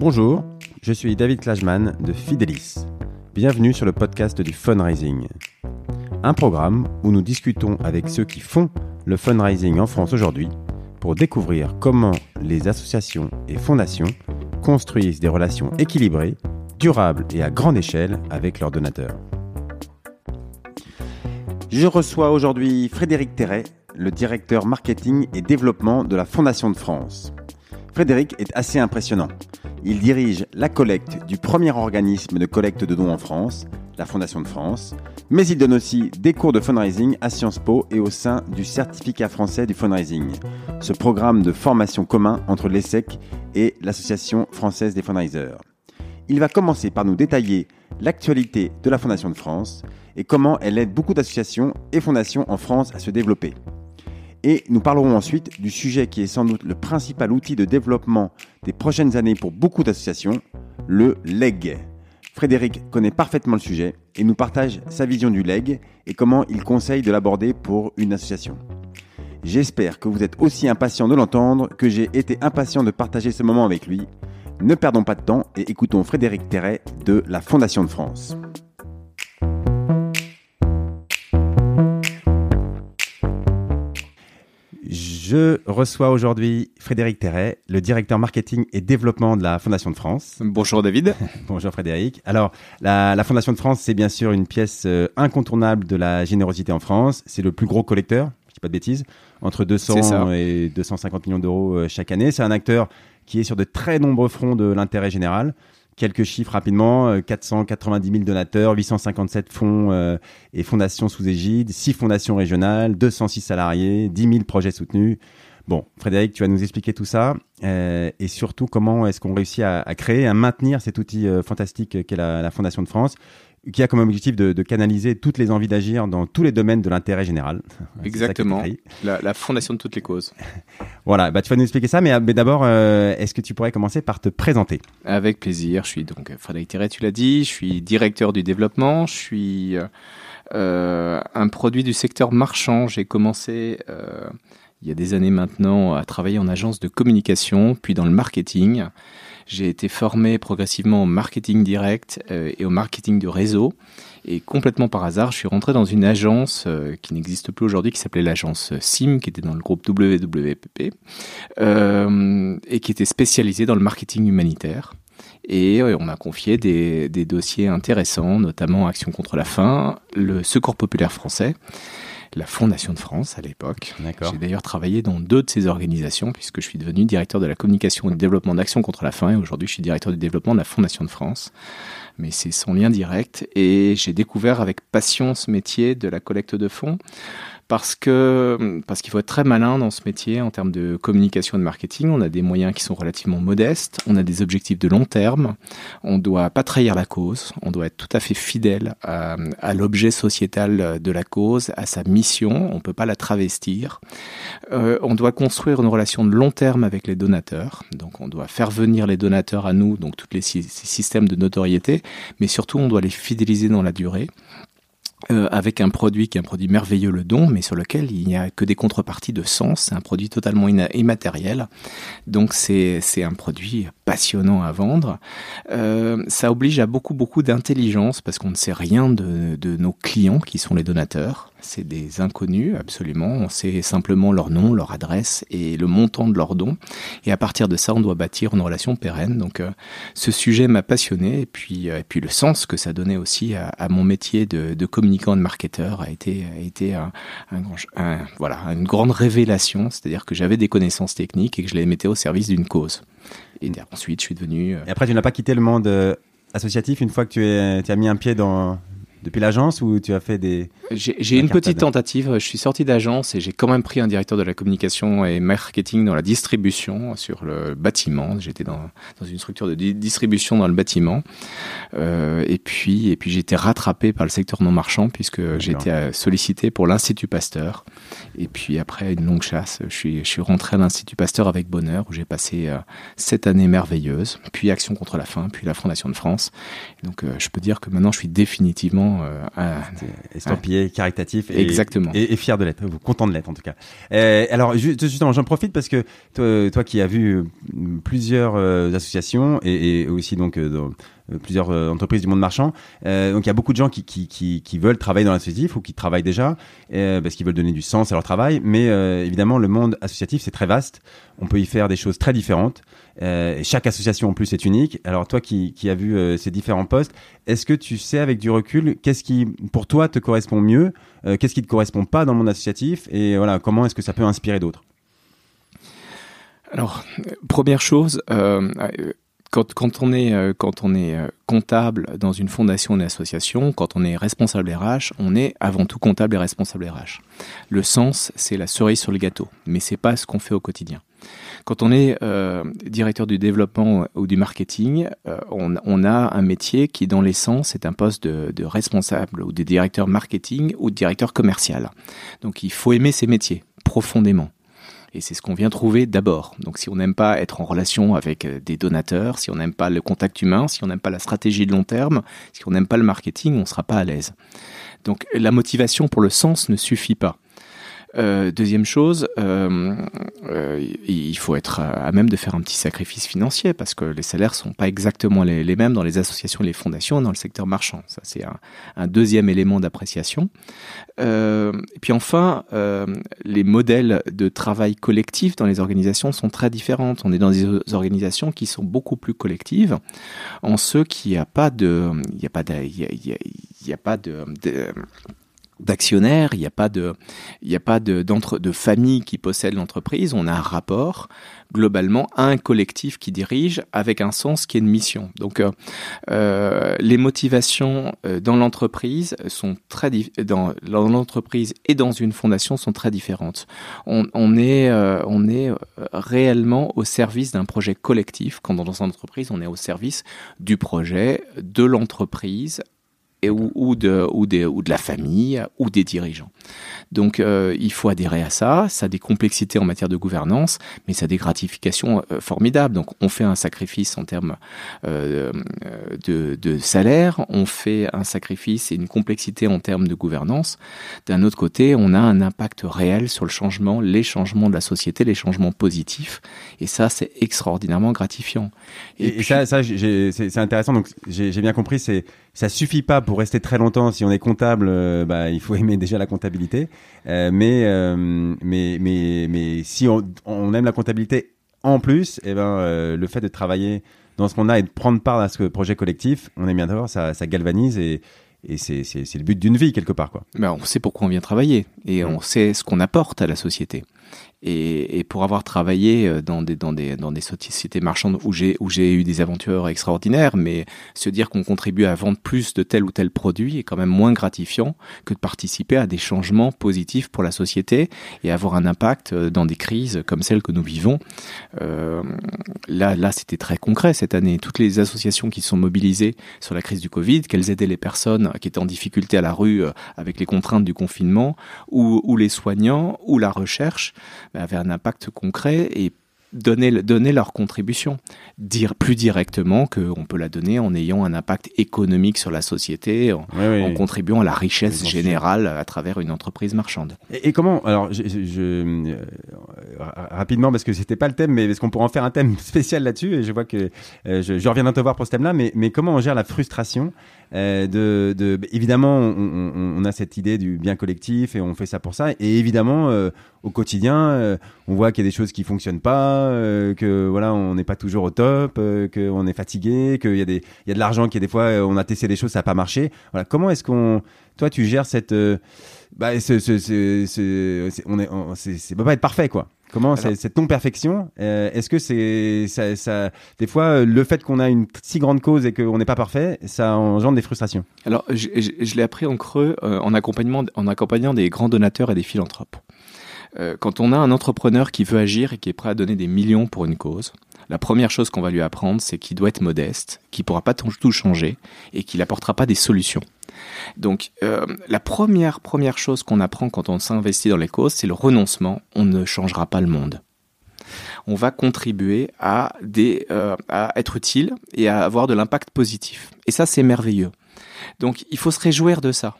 Bonjour, je suis David Klajman de Fidelis. Bienvenue sur le podcast du fundraising. Un programme où nous discutons avec ceux qui font le fundraising en France aujourd'hui pour découvrir comment les associations et fondations construisent des relations équilibrées, durables et à grande échelle avec leurs donateurs. Je reçois aujourd'hui Frédéric Terret, le directeur marketing et développement de la Fondation de France. Frédéric est assez impressionnant. Il dirige la collecte du premier organisme de collecte de dons en France, la Fondation de France, mais il donne aussi des cours de fundraising à Sciences Po et au sein du certificat français du fundraising, ce programme de formation commun entre l'ESSEC et l'Association française des fundraisers. Il va commencer par nous détailler l'actualité de la Fondation de France et comment elle aide beaucoup d'associations et fondations en France à se développer. Et nous parlerons ensuite du sujet qui est sans doute le principal outil de développement des prochaines années pour beaucoup d'associations, le LEG. Frédéric connaît parfaitement le sujet et nous partage sa vision du LEG et comment il conseille de l'aborder pour une association. J'espère que vous êtes aussi impatient de l'entendre que j'ai été impatient de partager ce moment avec lui. Ne perdons pas de temps et écoutons Frédéric Terret de la Fondation de France. Je reçois aujourd'hui Frédéric Terret, le directeur marketing et développement de la Fondation de France. Bonjour David. Bonjour Frédéric. Alors, la, Fondation de France, c'est bien sûr une pièce euh, incontournable de la générosité en France. C'est le plus gros collecteur, je dis pas de bêtises, entre 200 et 250 millions d'euros euh, chaque année. C'est un acteur qui est sur de très nombreux fronts de l'intérêt général. Quelques chiffres rapidement, 490 euh, 000 donateurs, 857 fonds euh, et fondations sous égide, 6 fondations régionales, 206 salariés, 10 000 projets soutenus. Bon, Frédéric, tu vas nous expliquer tout ça euh, et surtout comment est-ce qu'on réussit à, créer, à maintenir cet outil fantastique qu'est la, Fondation de France qui a comme objectif de, canaliser toutes les envies d'agir dans tous les domaines de l'intérêt général. Exactement. La, fondation de toutes les causes. voilà, bah, tu vas nous expliquer ça, mais, mais d'abord, euh, est-ce que tu pourrais commencer par te présenter? Avec plaisir. Je suis donc Frédéric Thierry, tu l'as dit, je suis directeur du développement, je suis euh, un produit du secteur marchand. J'ai commencé euh, il y a des années maintenant à travailler en agence de communication, puis dans le marketing. J'ai été formé progressivement au marketing direct euh, et au marketing de réseau. Et complètement par hasard, je suis rentré dans une agence euh, qui n'existe plus aujourd'hui, qui s'appelait l'agence SIM, qui était dans le groupe WWPP, euh, et qui était spécialisée dans le marketing humanitaire. Et on m'a confié des, des, dossiers intéressants, notamment Action contre la faim, le Secours populaire français, la Fondation de France à l'époque. J'ai d'ailleurs travaillé dans deux de ces organisations puisque je suis devenu directeur de la communication et du développement d'Action contre la faim et aujourd'hui je suis directeur du développement de la Fondation de France. Mais c'est son lien direct et j'ai découvert avec passion ce métier de la collecte de fonds parce que parce qu'il faut être très malin dans ce métier en termes de communication et de marketing. On a des moyens qui sont relativement modestes, on a des objectifs de long terme, on doit pas trahir la cause, on doit être tout à fait fidèle à, l'objet sociétal de la cause, à sa mission, on peut pas la travestir. Euh, on doit construire une relation de long terme avec les donateurs, donc on doit faire venir les donateurs à nous, donc tous les systèmes de notoriété, mais surtout on doit les fidéliser dans la durée. Euh, avec un produit qui est un produit merveilleux, le don, mais sur lequel il n'y a que des contreparties de sens. C'est un produit totalement immatériel. Donc c'est un produit passionnant à vendre. Euh, ça oblige à beaucoup, beaucoup d'intelligence parce qu'on ne sait rien de, de nos clients qui sont les donateurs. C'est des inconnus, absolument. On sait simplement leur nom, leur adresse et le montant de leurs dons. Et à partir de ça, on doit bâtir une relation pérenne. Donc, euh, ce sujet m'a passionné. Et puis, euh, et puis, le sens que ça donnait aussi à, mon métier de, de, communicant et de marketeur a été, a été un, un, voilà, une grande révélation. C'est-à-dire que j'avais des connaissances techniques et que je les mettais au service d'une cause. Et ensuite, je suis devenu. Euh, et après, tu n'as pas quitté le monde associatif une fois que tu, es, tu as mis un pied dans, depuis l'agence ou tu as fait des... J'ai une petite tentative. Je suis sorti d'agence et j'ai quand même pris un directeur de la communication et marketing dans la distribution sur le bâtiment. J'étais dans, dans une structure de distribution dans le bâtiment. Euh, et puis, et puis j'ai été rattrapé par le secteur non marchand puisque j'ai été euh, sollicité pour l'Institut Pasteur. Et puis après une longue chasse, je suis, je suis rentré à l'Institut Pasteur avec bonheur où j'ai passé euh, sept années merveilleuses. Puis Action contre la faim, puis la Fondation de France. donc euh, je peux dire que maintenant je suis définitivement vraiment estampillé, caritatif et, exactement. Et, fier de l'être, content de l'être en tout cas. alors justement, j'en profite parce que toi, qui as vu plusieurs associations et, aussi donc dans, plusieurs entreprises du monde marchand. donc il y a beaucoup de gens qui, qui, qui, qui veulent travailler dans l'associatif ou qui travaillent déjà parce qu'ils veulent donner du sens à leur travail. Mais évidemment, le monde associatif, c'est très vaste. On peut y faire des choses très différentes. Euh, chaque association en plus est unique. Alors toi qui, as vu euh, ces différents postes, est-ce que tu sais avec du recul qu'est-ce qui pour toi te correspond mieux, euh, qu'est-ce qui te correspond pas dans le monde associatif et voilà comment est-ce que ça peut inspirer d'autres? Alors première chose, quand, on est, quand on est comptable dans une fondation, une association, quand on est responsable RH, on est avant tout comptable et responsable RH. Le sens, c'est la cerise sur le gâteau, mais c'est pas ce qu'on fait au quotidien. Quand on est euh, directeur du développement ou du marketing, euh, on, a un métier qui, dans l'essence, est un poste de, responsable ou de directeur marketing ou de directeur commercial. Donc il faut aimer ces métiers profondément. Et c'est ce qu'on vient trouver d'abord. Donc si on n'aime pas être en relation avec euh, des donateurs, si on n'aime pas le contact humain, si on n'aime pas la stratégie de long terme, si on n'aime pas le marketing, on ne sera pas à l'aise. Donc la motivation pour le sens ne suffit pas. Euh, deuxième chose, euh, euh, il faut être à même de faire un petit sacrifice financier parce que les salaires sont pas exactement les, mêmes dans les associations les fondations dans le secteur marchand. Ça, c'est un, deuxième élément d'appréciation. Et puis enfin, les modèles de travail collectif dans les organisations sont très différentes. On est dans des organisations qui sont beaucoup plus collectives, en ce qu'il n'y a pas de, il n'y a pas de, il y a, pas de d'actionnaires, il n'y a pas de, a pas de, de famille qui possède l'entreprise. On a un rapport globalement à un collectif qui dirige avec un sens qui est une mission. Donc, euh, euh les motivations euh, dans l'entreprise sont très dans, l'entreprise et dans une fondation sont très différentes. On, est, on est réellement au service d'un projet collectif. Quand dans une entreprise, on est au service du projet, de l'entreprise et ou, ou, de, ou, des, ou de la famille ou des dirigeants. Donc euh, il faut adhérer à ça, ça a des complexités en matière de gouvernance, mais ça a des gratifications euh, formidables. Donc on fait un sacrifice en termes euh, de, de, salaire, on fait un sacrifice et une complexité en termes de gouvernance. D'un autre côté, on a un impact réel sur le changement, les changements de la société, les changements positifs, et ça c'est extraordinairement gratifiant. Et, et, ça, ça c'est intéressant. Donc j'ai bien compris, c'est ça suffit pas pour rester très longtemps. Si on est comptable, euh, bah, il faut aimer déjà la comptabilité. Euh, mais, euh, mais, mais, mais si on, on, aime la comptabilité en plus, eh ben, le fait de travailler dans ce qu'on a et de prendre part à ce projet collectif, on est bien d'accord, ça, ça galvanise et, et c'est le but d'une vie quelque part quoi. Ben, on sait pourquoi on vient travailler et mmh. on sait ce qu'on apporte à la société. Et, et, pour avoir travaillé euh, dans des, dans des, dans des sociétés marchandes où j'ai, où j'ai eu des aventures extraordinaires, mais se dire qu'on contribue à vendre plus de tel ou tel produit est quand même moins gratifiant que de participer à des changements positifs pour la société et avoir un impact euh, dans des crises comme celle que nous vivons. Euh, là, là, c'était très concret cette année. Toutes les associations qui sont mobilisées sur la crise du Covid, qu'elles aidaient les personnes qui étaient en difficulté à la rue euh, avec les contraintes du confinement, ou, ou les soignants, ou la recherche, avaient un impact concret et donner, donner leur contribution, dire plus directement qu'on peut la donner en ayant un impact économique sur la société, en, contribuant à la richesse générale à travers une entreprise marchande. Et, comment, alors je, je, euh, rapidement parce que c'était pas le thème, mais est-ce qu'on pourrait en faire un thème spécial là-dessus? Et je vois que euh, je, je reviens te voir pour ce thème-là, mais, mais comment on gère la frustration euh, de, de, évidemment, on, on, a cette idée du bien collectif et on fait ça pour ça. Et évidemment, euh, au quotidien, euh, on voit qu'il y a des choses qui fonctionnent pas, que voilà, on n'est pas toujours au top, qu'on est fatigué, qu'il y a des, il y a de l'argent qui des fois, on a testé des choses, ça n'a pas marché. Voilà, comment est-ce qu'on, toi, tu gères cette, bah, c'est, on est, c'est, peut pas être parfait, quoi. Comment cette non-perfection euh, Est-ce que c'est ça, ça, des fois le fait qu'on a une si grande cause et qu'on n'est pas parfait, ça engendre des frustrations? Alors je, je, l'ai appris en creux euh, en accompagnement en accompagnant des grands donateurs et des philanthropes. Euh, quand on a un entrepreneur qui veut agir et qui est prêt à donner des millions pour une cause, la première chose qu'on va lui apprendre, c'est qu'il doit être modeste, qu'il pourra pas tout changer et qu'il apportera pas des solutions. Donc euh, la première première chose qu'on apprend quand on s'investit dans les causes, c'est le renoncement. On ne changera pas le monde. On va contribuer à des euh, à être utile et à avoir de l'impact positif. Et ça c'est merveilleux. Donc il faut se réjouir de ça.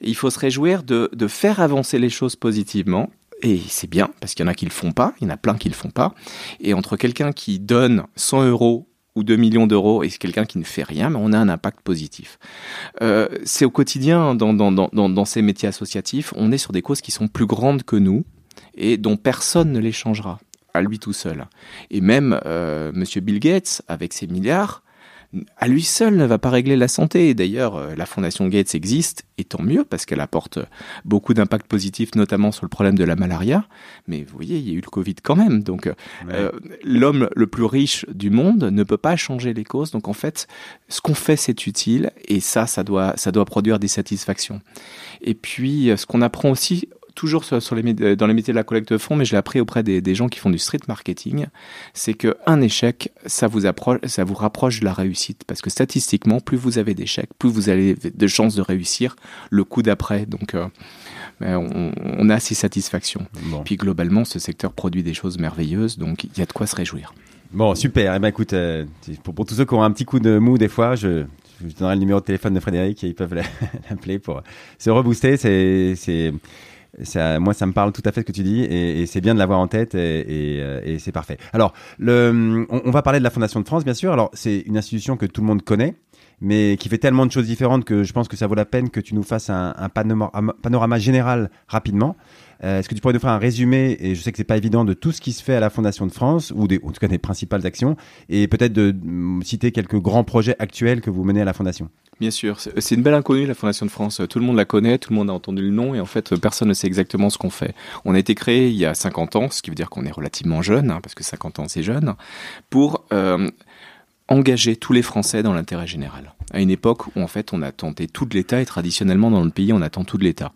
il faut se réjouir de, de faire avancer les choses positivement et c'est bien, parce qu'il y en a qui le font pas, il y en a plein qui le font pas. Et entre quelqu'un qui donne 100 euros ou 2 millions d'euros et quelqu'un qui ne fait rien, mais on a un impact positif. Euh, c'est au quotidien, dans, ces métiers associatifs, on est sur des causes qui sont plus grandes que nous et dont personne ne les changera à lui tout seul. Et même euh, Monsieur Bill Gates, avec ses milliards, à lui seul ne va pas régler la santé. D'ailleurs, euh, la Fondation Gates existe, et tant mieux, parce qu'elle apporte beaucoup d'impact positif, notamment sur le problème de la malaria. Mais vous voyez, il y a eu le Covid quand même. Donc, euh, l'homme le plus riche du monde ne peut pas changer les causes. Donc, en fait, ce qu'on fait, c'est utile, et ça, ça doit, ça doit produire des satisfactions. Et puis, ce qu'on apprend aussi toujours sur, les, dans les métiers de la collecte de fonds, mais je l'ai appris auprès des, gens qui font du street marketing, c'est qu'un échec, ça vous, approche, ça vous rapproche de la réussite. Parce que statistiquement, plus vous avez d'échecs, plus vous avez de chances de réussir le coup d'après. Donc, euh, ben, on, a ces satisfactions. Puis globalement, ce secteur produit des choses merveilleuses, donc il y a de quoi se réjouir. Bon, super. Eh ben, écoute, euh, pour, pour, tous ceux qui ont un petit coup de mou des fois, je, je donnerai le numéro de téléphone de Frédéric et ils peuvent l'appeler pour se rebooster. C'est moi, ça me parle tout à fait ce que tu dis et, c'est bien de l'avoir en tête et, euh, c'est parfait. Alors, on, va parler de la Fondation de France, bien sûr. Alors, c'est une institution que tout le monde connaît, mais qui fait tellement de choses différentes que je pense que ça vaut la peine que tu nous fasses un, panorama, général rapidement. Euh, Est-ce que tu pourrais nous faire un résumé, et je sais que c'est pas évident, de tout ce qui se fait à la Fondation de France, ou en tout cas des principales actions, et peut-être de citer quelques grands projets actuels que vous menez à la Fondation? Bien sûr, c'est une belle inconnue la Fondation de France. Tout le monde la connaît, tout le monde a entendu le nom et en fait personne ne sait exactement ce qu'on fait. On a été créé il y a 50 ans, ce qui veut dire qu'on est relativement jeune, hein, parce que 50 ans c'est jeune, pour euh, engager tous les Français dans l'intérêt général. À une époque où en fait on attendait tout de l'État et traditionnellement dans le pays on attend tout de l'État.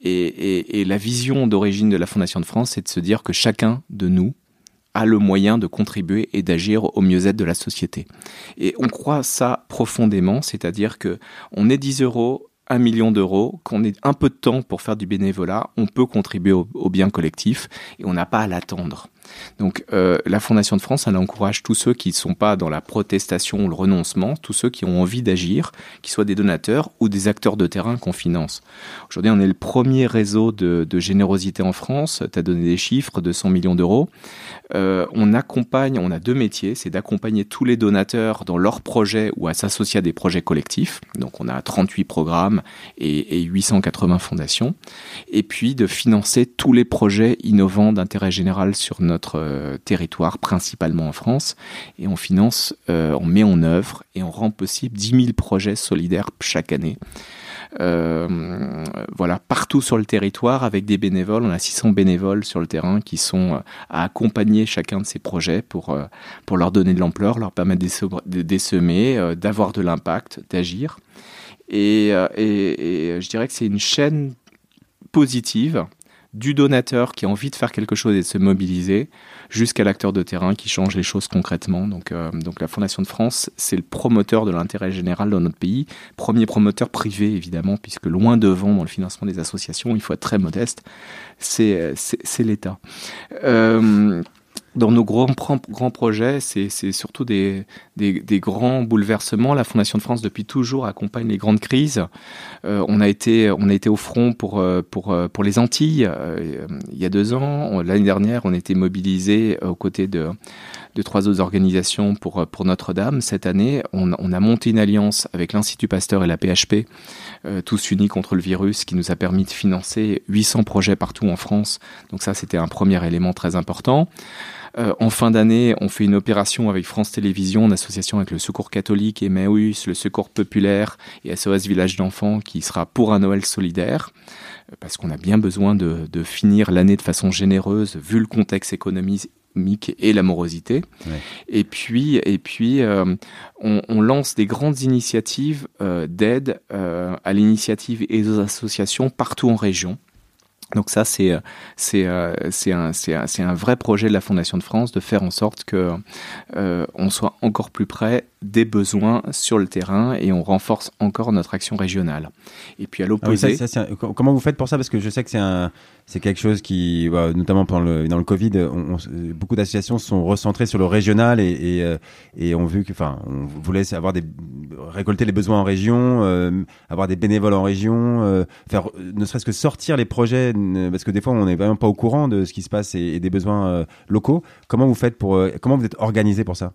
Et la vision d'origine de la Fondation de France, c'est de se dire que chacun de nous a le moyen de contribuer et d'agir au mieux-être de la société. Et on croit ça profondément, c'est-à-dire que on est 10 euros, 1 million d'euros, qu'on ait un peu de temps pour faire du bénévolat, on peut contribuer au, au bien collectif et on n'a pas à l'attendre. Donc euh, la Fondation de France, elle encourage tous ceux qui ne sont pas dans la protestation ou le renoncement, tous ceux qui ont envie d'agir, qui soient des donateurs ou des acteurs de terrain qu'on finance. Aujourd'hui, on est le premier réseau de, générosité en France. Tu as donné des chiffres de 100 millions d'euros. Euh, on accompagne, on a deux métiers, c'est d'accompagner tous les donateurs dans leurs projets ou à s'associer à des projets collectifs. Donc on a 38 programmes et, et 880 fondations. Et puis de financer tous les projets innovants d'intérêt général sur notre notre euh, territoire, principalement en France, et on finance, euh, on met en œuvre et on rend possible 10 000 projets solidaires chaque année. Euh, voilà, partout sur le territoire avec des bénévoles. On a 600 bénévoles sur le terrain qui sont à accompagner chacun de ces projets pour, pour leur donner de l'ampleur, leur permettre de désemer, d'avoir de l'impact, d'agir. Et, je dirais que c'est une chaîne positive du donateur qui a envie de faire quelque chose et de se mobiliser, jusqu'à l'acteur de terrain qui change les choses concrètement. Donc, euh, donc la Fondation de France, c'est le promoteur de l'intérêt général dans notre pays, premier promoteur privé évidemment, puisque loin devant dans le financement des associations, il faut être très modeste, c'est l'État. Euh, dans nos grands, grands projets, c'est surtout des, des, des, grands bouleversements. La Fondation de France, depuis toujours, accompagne les grandes crises. Euh, on, a été, on a été au front pour, euh, pour, euh, pour les Antilles euh, il y a deux ans. L'année dernière, on était mobilisés aux côtés de, de trois autres organisations pour, pour Notre-Dame. Cette année, on, on, a monté une alliance avec l'Institut Pasteur et la PHP, tous unis contre le virus, qui nous a permis de financer 800 projets partout en France. Donc ça, c'était un premier élément très important. Euh, en fin d'année, on fait une opération avec France Télévisions en association avec le Secours catholique, Emmaüs, le Secours populaire et SOS Village d'enfants qui sera pour un Noël solidaire euh, parce qu'on a bien besoin de, de finir l'année de façon généreuse vu le contexte économique et l'amorosité. Ouais. Et puis, et puis euh, on, on, lance des grandes initiatives euh, d'aide euh, à l'initiative et aux associations partout en région. Donc ça, c'est c'est c'est un vrai projet de la Fondation de France de faire en sorte que euh, on soit encore plus près des besoins sur le terrain et on renforce encore notre action régionale. Et puis à ah l'opposé, comment vous faites pour ça? Parce que je sais que c'est quelque chose qui, bah, notamment pendant le, dans le Covid, beaucoup d'associations sont recentrées sur le régional et, et, euh, et ont vu que, enfin, on voulait avoir des récolter les besoins en région, euh, avoir des bénévoles en région, euh, faire ne serait-ce que sortir les projets, parce que des fois on n'est vraiment pas au courant de ce qui se passe et, des besoins locaux. Comment vous faites pour, comment vous êtes organisé pour ça?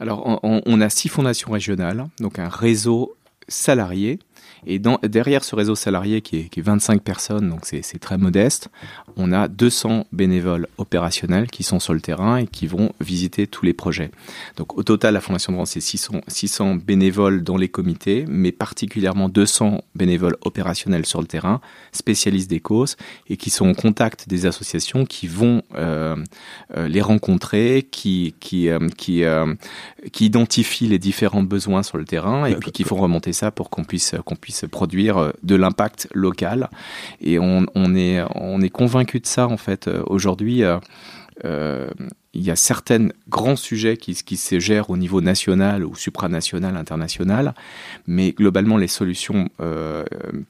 Alors, on, a six fondations régionales, donc un réseau salarié et dans, derrière ce réseau salarié qui est, qui est 25 personnes, donc c'est très modeste, on a 200 bénévoles opérationnels qui sont sur le terrain et qui vont visiter tous les projets. Donc au total, la Fondation de France, c'est 600, 600 bénévoles dans les comités, mais particulièrement 200 bénévoles opérationnels sur le terrain, spécialistes des causes et qui sont en contact des associations qui vont euh, euh, les rencontrer, qui, qui, euh, qui, euh, qui identifient les différents besoins sur le terrain et puis qui font remonter ça pour qu'on puisse, qu'on puisse produire euh, de l'impact local. Et on, est, on convaincu de ça, en fait. Euh, aujourd'hui, euh, il y a certains grands sujets qui, qui se gèrent au niveau national ou supranational, international, mais globalement les solutions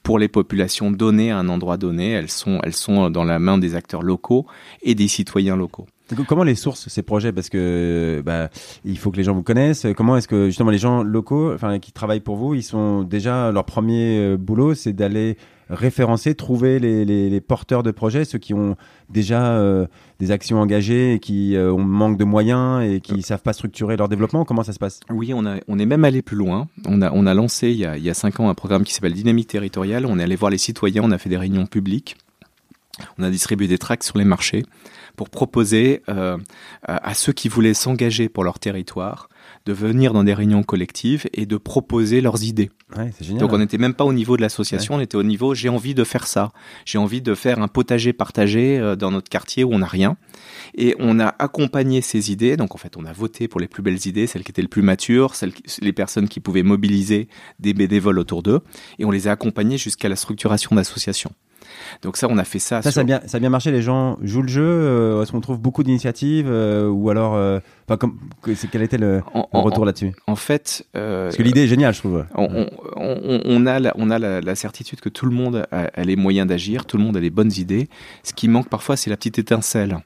pour les populations données à un endroit donné, sont, elles sont dans la main des acteurs locaux et des citoyens locaux. Comment les sources ces projets Parce que bah, il faut que les gens vous connaissent. Comment est-ce que justement les gens locaux, enfin qui travaillent pour vous, ils sont déjà leur premier euh, boulot, c'est d'aller référencer, trouver les, les, les, porteurs de projets, ceux qui ont déjà euh, des actions engagées et qui euh, ont manque de moyens et qui savent pas structurer leur développement. Comment ça se passe? Oui, on, a, on est même allé plus loin. On a, on a lancé il y a, il y a cinq ans un programme qui s'appelle Dynamique territoriale. On est allé voir les citoyens, on a fait des réunions publiques, on a distribué des tracts sur les marchés pour proposer euh, à ceux qui voulaient s'engager pour leur territoire de venir dans des réunions collectives et de proposer leurs idées. Ouais, génial, Donc on n'était même pas au niveau de l'association, on était au niveau j'ai envie de faire ça, j'ai envie de faire un potager partagé euh, dans notre quartier où on n'a rien. Et on a accompagné ces idées, donc en fait on a voté pour les plus belles idées, celles qui étaient les plus matures, celles, les personnes qui pouvaient mobiliser des bénévoles autour d'eux, et on les a accompagnées jusqu'à la structuration d'associations. Donc ça, on a fait ça. Ça, ça, a bien, ça a bien marché. Les gens jouent le jeu. Euh, est-ce qu'on trouve beaucoup d'initiatives euh, ou alors, euh, comme, quel était le, retour là-dessus? En fait, parce que l'idée est géniale, je trouve. On, on, on a, la, on a la, certitude que tout le monde a les moyens d'agir, tout le monde a les bonnes idées. Ce qui manque parfois, c'est la petite étincelle.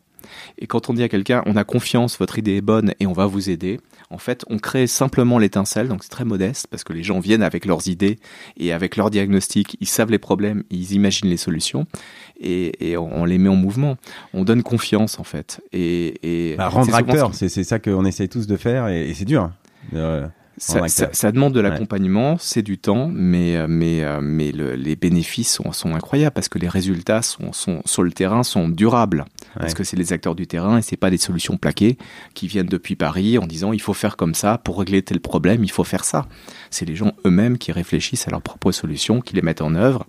Et quand on dit à quelqu'un, on a confiance, votre idée est bonne et on va vous aider, en fait, on crée simplement l'étincelle, donc c'est très modeste parce que les gens viennent avec leurs idées et avec leur diagnostic, ils savent les problèmes, ils imaginent les solutions et, on, les met en mouvement. On donne confiance en fait. Et, et bah, rendre acteur, c'est ça qu'on essaye tous de faire et, c'est dur. Hein. Euh, ça, demande de l'accompagnement, c'est du temps, mais, euh, mais, euh, mais les bénéfices sont, sont, incroyables parce que les résultats sont, sont, sur le terrain sont durables. Parce que c'est les acteurs du terrain et c'est pas des solutions plaquées qui viennent depuis Paris en disant il faut faire comme ça pour régler tel problème, il faut faire ça. C'est les gens eux-mêmes qui réfléchissent à leurs propres solutions, qui les mettent en œuvre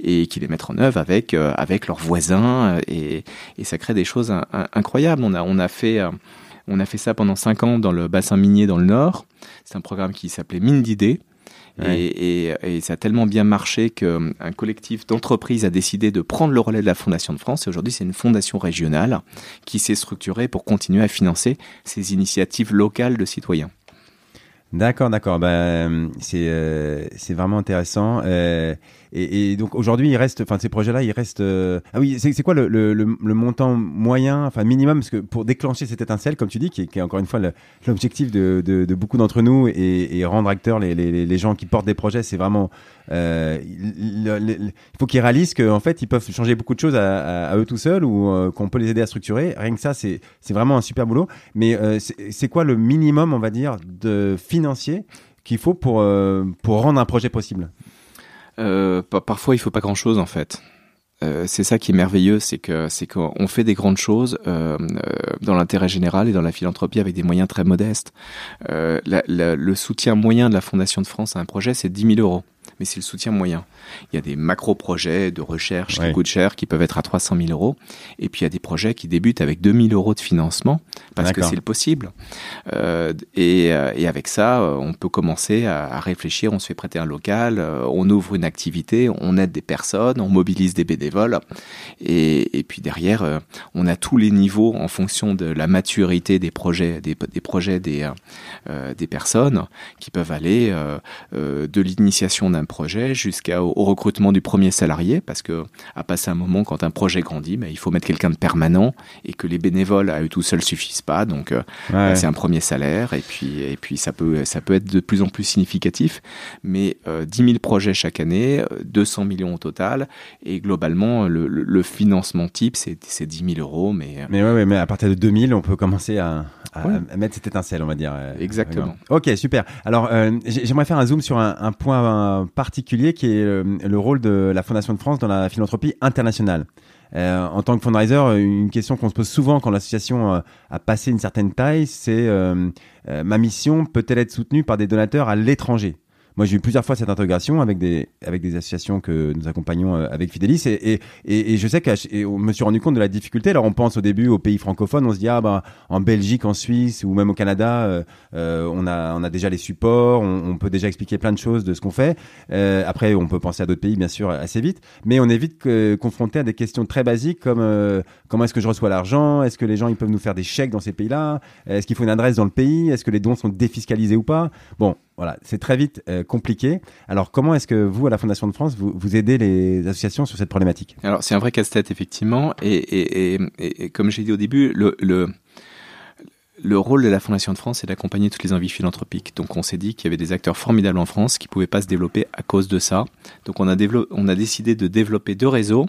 et qui les mettent en œuvre avec, euh, avec leurs voisins et, et ça crée des choses incroyables. On a, on a fait on a fait ça pendant cinq ans dans le bassin minier dans le Nord. C'est un programme qui s'appelait Mine d'idées. Et, ça a tellement bien marché qu'un collectif d'entreprises a décidé de prendre le relais de la Fondation de France. Et aujourd'hui, c'est une fondation régionale qui s'est structurée pour continuer à financer ces initiatives locales de citoyens. D'accord, d'accord. Ben, c'est euh, c'est vraiment intéressant. Euh, et, donc aujourd'hui, il reste, enfin ces projets-là, il reste. Euh, ah oui, c'est quoi le, montant moyen, enfin minimum, parce que pour déclencher cette étincelle, comme tu dis, qui est, encore une fois l'objectif de, beaucoup d'entre nous et, rendre acteurs les, gens qui portent des projets, c'est vraiment. Euh, il faut qu'ils réalisent qu'en fait, ils peuvent changer beaucoup de choses à, eux tout seuls ou euh, qu'on peut les aider à structurer. Rien que ça, c'est vraiment un super boulot. Mais c'est quoi le minimum, on va dire, de financier qu'il faut pour rendre un projet possible? Euh, parfois, il faut pas grand-chose en fait. Euh, c'est ça qui est merveilleux, c'est que c'est qu'on fait des grandes choses euh, dans l'intérêt général et dans la philanthropie avec des moyens très modestes. le soutien moyen de la Fondation de France à un projet, c'est 10 000 euros. Mais c'est le soutien moyen. Il y a des macro-projets de recherche qui coûtent cher, qui peuvent être à 300 000 euros, et puis il y a des projets qui débutent avec 2000 euros de financement, parce que c'est le possible. Euh, et, euh, et, avec ça, euh, on peut commencer à, à, réfléchir, on se fait prêter un local, on ouvre une activité, on aide des personnes, on mobilise des bénévoles, et, et puis derrière, on a tous les niveaux en fonction de la maturité des projets, des, des projets des, des personnes, qui peuvent aller de l'initiation d'un projet jusqu'au recrutement du premier salarié, parce que à passer un moment, quand un projet grandit, mais il faut mettre quelqu'un de permanent et que les bénévoles à eux tout seuls suffisent pas. Donc euh, bah, c'est un premier salaire et puis et puis ça peut ça peut être de plus en plus significatif. Mais euh, 10 000 projets chaque année, 200 millions au total et globalement le, le, financement type c'est c'est 10 000 euros. Mais euh, mais ouais, mais à partir de 2000 on peut commencer à, à, mettre cette étincelle on va dire. Exactement. Ok super. Alors j'aimerais faire un zoom sur un, un point particulier qui est le rôle de la Fondation de France dans la philanthropie internationale. Euh, en tant que fundraiser, une question qu'on se pose souvent quand l'association euh, a passé une certaine taille, c'est euh, ma mission peut-elle être soutenue par des donateurs à l'étranger? Moi, j'ai eu plusieurs fois cette intégration avec des, avec des associations que nous accompagnons euh, avec Fidelis et, et, et je sais que je me suis rendu compte de la difficulté. Alors, on pense au début aux pays francophones, on se dit, ah, bah, en Belgique, en Suisse ou même au Canada, euh, euh, on, a, on a déjà les supports, on, peut déjà expliquer plein de choses de ce qu'on fait. Euh, après, on peut penser à d'autres pays, bien sûr, assez vite, mais on est vite confronté à des questions très basiques comme comment est-ce que je reçois l'argent? Est-ce que les gens ils peuvent nous faire des chèques dans ces pays-là? Est-ce qu'il faut une adresse dans le pays? Est-ce que les dons sont défiscalisés ou pas? Bon, voilà, c'est très vite euh, compliqué. Alors, comment est-ce que vous, à la Fondation de France, vous, aidez les associations sur cette problématique? Alors, c'est un vrai casse-tête, effectivement. Et, comme j'ai dit au début, le, le, le, rôle de la Fondation de France, c'est d'accompagner toutes les envies philanthropiques. Donc, on s'est dit qu'il y avait des acteurs formidables en France qui pouvaient pas se développer à cause de ça. Donc, on a, on a décidé de développer deux réseaux.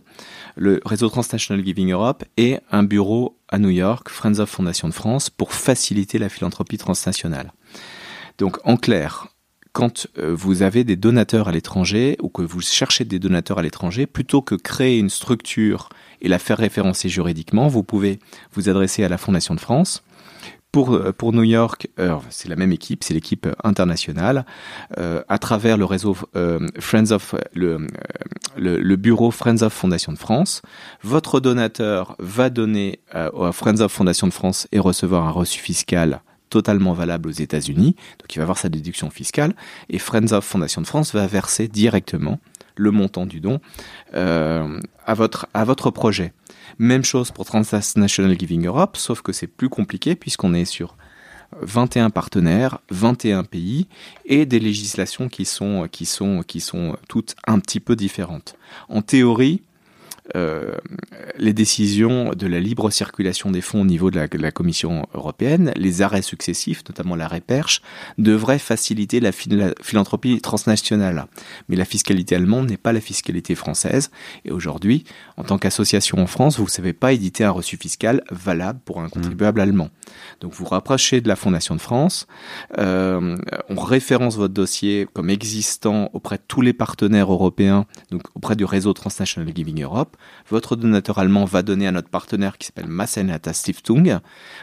Le réseau Transnational Giving Europe et un bureau à New York, Friends of Fondation de France, pour faciliter la philanthropie transnationale. Donc en clair, quand euh, vous avez des donateurs à l'étranger ou que vous cherchez des donateurs à l'étranger, plutôt que créer une structure et la faire référencer juridiquement, vous pouvez vous adresser à la Fondation de France. Pour, euh, pour New York, euh, c'est la même équipe, c'est l'équipe internationale, à travers le réseau Friends of le, le, bureau Friends of Fondation de France. Votre donateur va donner à Friends of Fondation de France et recevoir un reçu fiscal totalement valable aux États-Unis, donc il va avoir sa déduction fiscale, et Friends of Fondation de France va verser directement le montant du don euh, à, votre, à votre projet. Même chose pour Transnational Giving Europe, sauf que c'est plus compliqué puisqu'on est sur 21 partenaires, 21 pays et des législations qui sont, qui sont, qui sont toutes un petit peu différentes. En théorie, les décisions de la libre circulation des fonds au niveau de la, Commission européenne, les arrêts successifs, notamment l'arrêt Perche, devraient faciliter la, philanthropie transnationale. Mais la fiscalité allemande n'est pas la fiscalité française. Et aujourd'hui, en tant qu'association en France, vous ne savez pas éditer un reçu fiscal valable pour un contribuable allemand. Donc vous rapprochez de la Fondation de France, euh, on référence votre dossier comme existant auprès de tous les partenaires européens, donc auprès du réseau Transnational Giving Europe. Votre donateur allemand va donner à notre partenaire qui s'appelle Massainata Stiftung.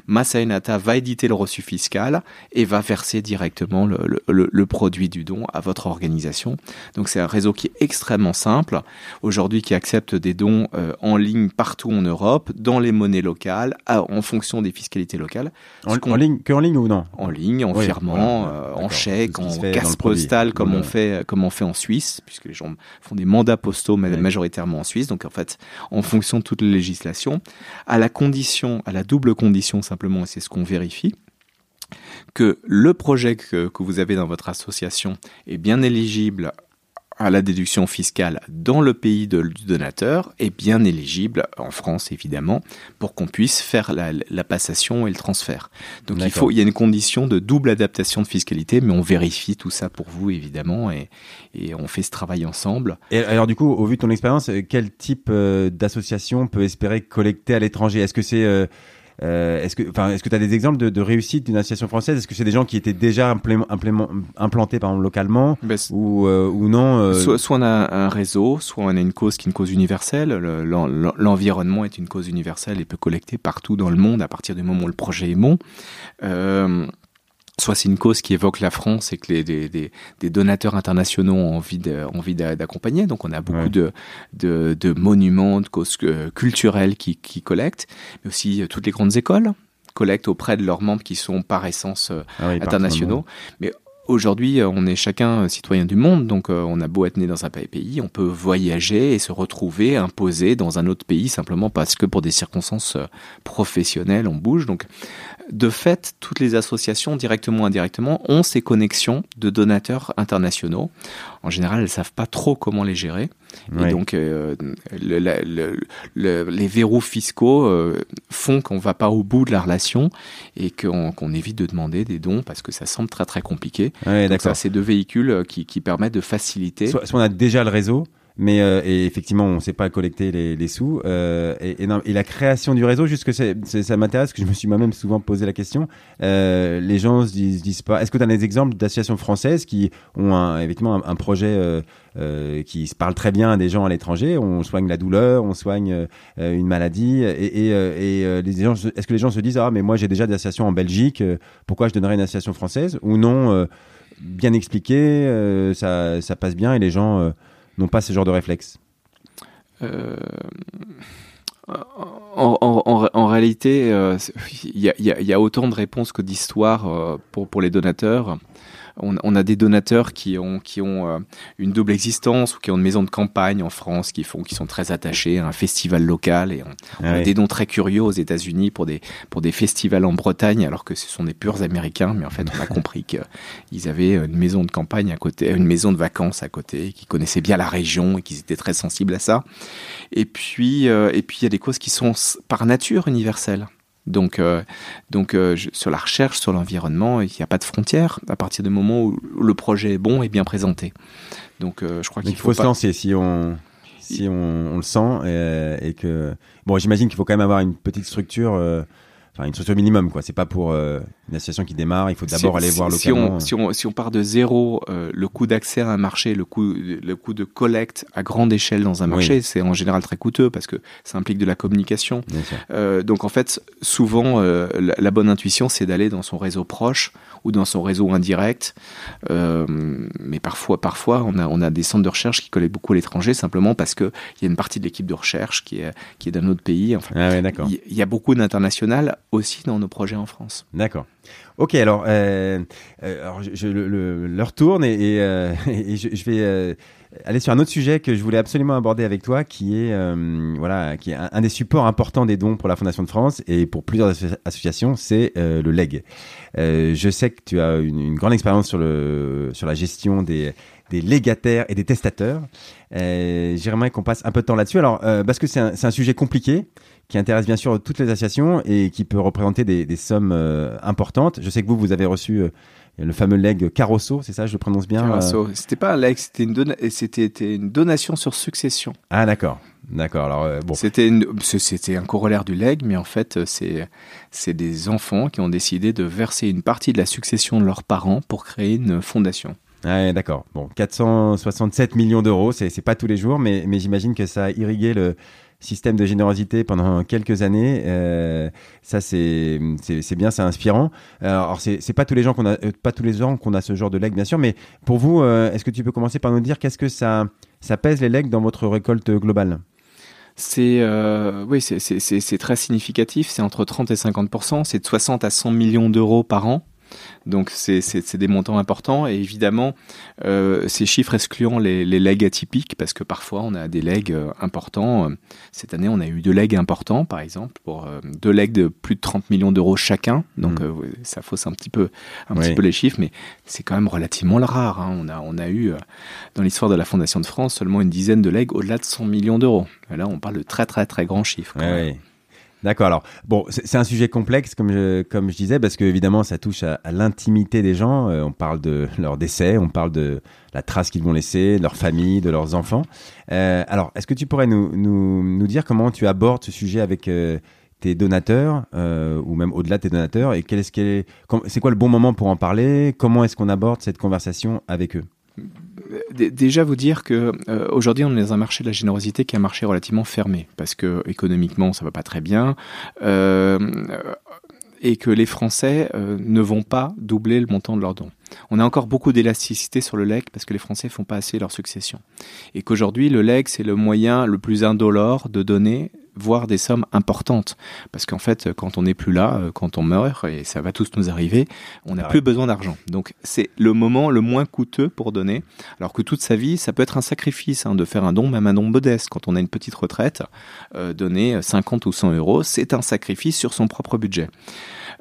Massainata va éditer le reçu fiscal et va verser directement le, produit du don à votre organisation. Donc c'est un réseau qui est extrêmement simple, aujourd'hui qui accepte des dons euh, en ligne partout en Europe, dans les monnaies locales, en fonction des fiscalités locales. En, ligne, que en ligne ou non? En ligne, en firmant, euh, en chèque, en casse postale, comme on fait, comme on fait en Suisse, puisque les gens font des mandats postaux majoritairement en Suisse. Donc en fait en fonction de toutes les législations, à la condition, à la double condition simplement, et c'est ce qu'on vérifie, que le projet que, vous avez dans votre association est bien éligible à la déduction fiscale dans le pays de, du donateur est bien éligible, en France évidemment, pour qu'on puisse faire la, passation et le transfert. Donc il, faut, il y a une condition de double adaptation de fiscalité, mais on vérifie tout ça pour vous évidemment et, et on fait ce travail ensemble. Et alors du coup, au vu de ton expérience, quel type euh, d'association peut espérer collecter à l'étranger? Est-ce que c'est... Euh, euh, est-ce que, enfin, est-ce que tu as des exemples de, de réussite d'une association française? Est-ce que c'est des gens qui étaient déjà implantés par exemple, localement? Ben, ou, euh, ou non euh? soit, soit, on a un réseau, soit on a une cause qui est une cause universelle. L'environnement est une cause universelle et peut collecter partout dans le monde à partir du moment où le projet est bon. Soit c'est une cause qui évoque la France et que les, des, des, donateurs internationaux ont envie d'accompagner. Donc on a beaucoup de, de, de, monuments, de causes euh, culturelles qui, qui collectent, mais aussi euh, toutes les grandes écoles collectent auprès de leurs membres qui sont par essence euh, ah internationaux. Mais Aujourd'hui, on est chacun citoyen du monde, donc on a beau être né dans un pays, on peut voyager et se retrouver imposé dans un autre pays simplement parce que pour des circonstances professionnelles, on bouge. Donc de fait, toutes les associations, directement ou indirectement, ont ces connexions de donateurs internationaux. En général, elles ne savent pas trop comment les gérer. Et donc, euh, les verrous fiscaux euh, font qu'on ne va pas au bout de la relation et qu'on évite de demander des dons parce que ça semble très très compliqué. donc, ça, c'est deux véhicules euh, qui, permettent de faciliter. Soit, soit on a déjà le réseau, mais euh, et effectivement, on ne sait pas collecter les, les sous. Euh, et, et, la création du réseau, juste que ça m'intéresse, que je me suis moi-même souvent posé la question. Euh, les gens se disent, disent pas. Est-ce que tu as des exemples d'associations françaises qui ont un, effectivement un, projet euh, euh, qui se parle très bien à des gens à l'étranger? On soigne la douleur, on soigne euh, une maladie. Et, et, et les gens, est-ce que les gens se disent ah mais moi j'ai déjà des associations en Belgique, pourquoi je donnerais une association française? Ou non Bien expliqué, ça, ça passe bien et les gens n'ont pas ce genre de réflexe. Euh, en, réalité, euh, il y, a autant de réponses que d'histoires euh, pour, pour les donateurs on, a des donateurs qui ont, qui ont euh, une double existence ou qui ont une maison de campagne en France, qui, font, qui sont très attachés à un festival local. Et on, a des dons très curieux aux États-Unis pour des, pour des festivals en Bretagne, alors que ce sont des purs Américains. Mais en fait, on a compris qu'ils avaient une maison de campagne à côté, une maison de vacances à côté, qu'ils connaissaient bien la région et qu'ils étaient très sensibles à ça. Et puis, euh, et puis il y a des causes qui sont par nature universelles. Donc, euh, donc euh, sur la recherche, sur l'environnement, il n'y a pas de frontières à partir du moment où le projet est bon et bien présenté. Donc, euh, je crois qu'il faut, se lancer si on si on, le sent et, que bon, j'imagine qu'il faut quand même avoir une petite structure enfin une structure minimum quoi. C'est pas pour euh, une association qui démarre. Il faut d'abord aller voir localement si on, si on, part de zéro euh, le coût d'accès à un marché le coût le coût de collecte à grande échelle dans un marché c'est en général très coûteux parce que ça implique de la communication. Euh, donc en fait souvent la, la, bonne intuition c'est d'aller dans son réseau proche ou dans son réseau indirect mais parfois parfois on a on a des centres de recherche qui collectent beaucoup à l'étranger simplement parce que il y a une partie de l'équipe de recherche qui est qui est d'un autre pays enfin ah il y, a beaucoup d'international aussi dans nos projets en France. D'accord. Ok, alors, euh, euh alors je, le, l'heure tourne et, et, euh, et je, je, vais euh, aller sur un autre sujet que je voulais absolument aborder avec toi, qui est voilà, qui est un, des supports importants des dons pour la Fondation de France et pour plusieurs associations, c'est le leg. je sais que tu as une, grande expérience sur le sur la gestion des des légataires et des testateurs. J'aimerais qu'on passe un peu de temps là-dessus. Alors, parce que c'est un, un sujet compliqué qui intéresse bien sûr toutes les associations et qui peut représenter des, des sommes euh, importantes. Je sais que vous, vous avez reçu euh, le fameux leg Carosso, c'est ça, je le prononce bien Carosso. Euh c'était pas un leg, c'était une, c'était une donation sur succession. Ah d'accord, d'accord. Alors bon. C'était c'était un corollaire du leg, mais en fait c'est c'est des enfants qui ont décidé de verser une partie de la succession de leurs parents pour créer une fondation. Ah, d'accord. Bon, 467 millions d'euros, c'est pas tous les jours, mais mais j'imagine que ça a irrigué le système de générosité pendant quelques années. Euh, ça, c'est bien, c'est inspirant. Alors, c'est pas tous les gens qu'on a, euh, pas tous les ans qu'on a ce genre de legs, bien sûr. Mais pour vous, euh, est-ce que tu peux commencer par nous dire qu'est-ce que ça ça pèse les legs dans votre récolte globale? C'est oui, c'est très significatif. C'est entre 30 et 50% C'est de 60 à 100 millions d'euros par an. Donc c'est des montants importants et évidemment euh, ces chiffres excluant les, les legs atypiques parce que parfois on a des legs euh, importants. Cette année on a eu deux legs importants par exemple pour euh, deux legs de plus de 30 millions d'euros chacun. Donc mmh. ça fausse un petit peu un petit peu les chiffres mais c'est quand même relativement rare. Hein. On a on a eu dans l'histoire de la Fondation de France seulement une dizaine de legs au-delà de 100 millions d'euros. Là on parle de très très très grands chiffres. D'accord. Alors, bon, c'est un sujet complexe, comme je, comme je disais, parce que évidemment, ça touche à, l'intimité des gens. Euh, on parle de leur décès, on parle de la trace qu'ils vont laisser, de leur famille, de leurs enfants. Euh, alors, est-ce que tu pourrais nous, nous, nous, dire comment tu abordes ce sujet avec euh, tes donateurs, ou même au-delà de tes donateurs, et est, c'est quoi le bon moment pour en parler? Comment est-ce qu'on aborde cette conversation avec eux? Déjà vous dire que euh, aujourd'hui on est dans un marché de la générosité qui est un marché relativement fermé parce que économiquement ça va pas très bien. Euh, et que les Français ne vont pas doubler le montant de leurs dons. On a encore beaucoup d'élasticité sur le leg parce que les Français font pas assez leur succession. Et qu'aujourd'hui, le leg, c'est le moyen le plus indolore de donner voire des sommes importantes. Parce qu'en fait, quand on n'est plus là, euh, quand on meurt, et ça va tous nous arriver, on n'a plus besoin d'argent. Donc c'est le moment le moins coûteux pour donner. Alors que toute sa vie, ça peut être un sacrifice hein, de faire un don, même un don modeste. Quand on a une petite retraite, euh, donner 50 ou 100 euros, c'est un sacrifice sur son propre budget.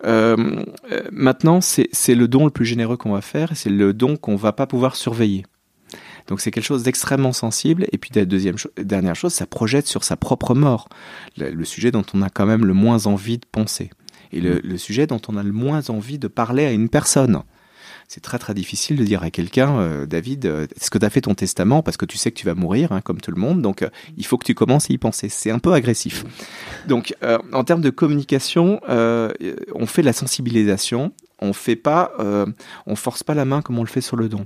Euh, maintenant, c'est le don le plus généreux qu'on va faire, c'est le don qu'on va pas pouvoir surveiller. Donc c'est quelque chose d'extrêmement sensible. Et puis la deuxième dernière chose, ça projette sur sa propre mort, le, sujet dont on a quand même le moins envie de penser et le, le, sujet dont on a le moins envie de parler à une personne. C'est très très difficile de dire à quelqu'un, euh, David, euh, est-ce que tu as fait ton testament parce que tu sais que tu vas mourir, hein, comme tout le monde, donc euh, il faut que tu commences à y penser. C'est un peu agressif. Donc en termes de communication, on fait de la sensibilisation, on fait pas, on force pas la main comme on le fait sur le don.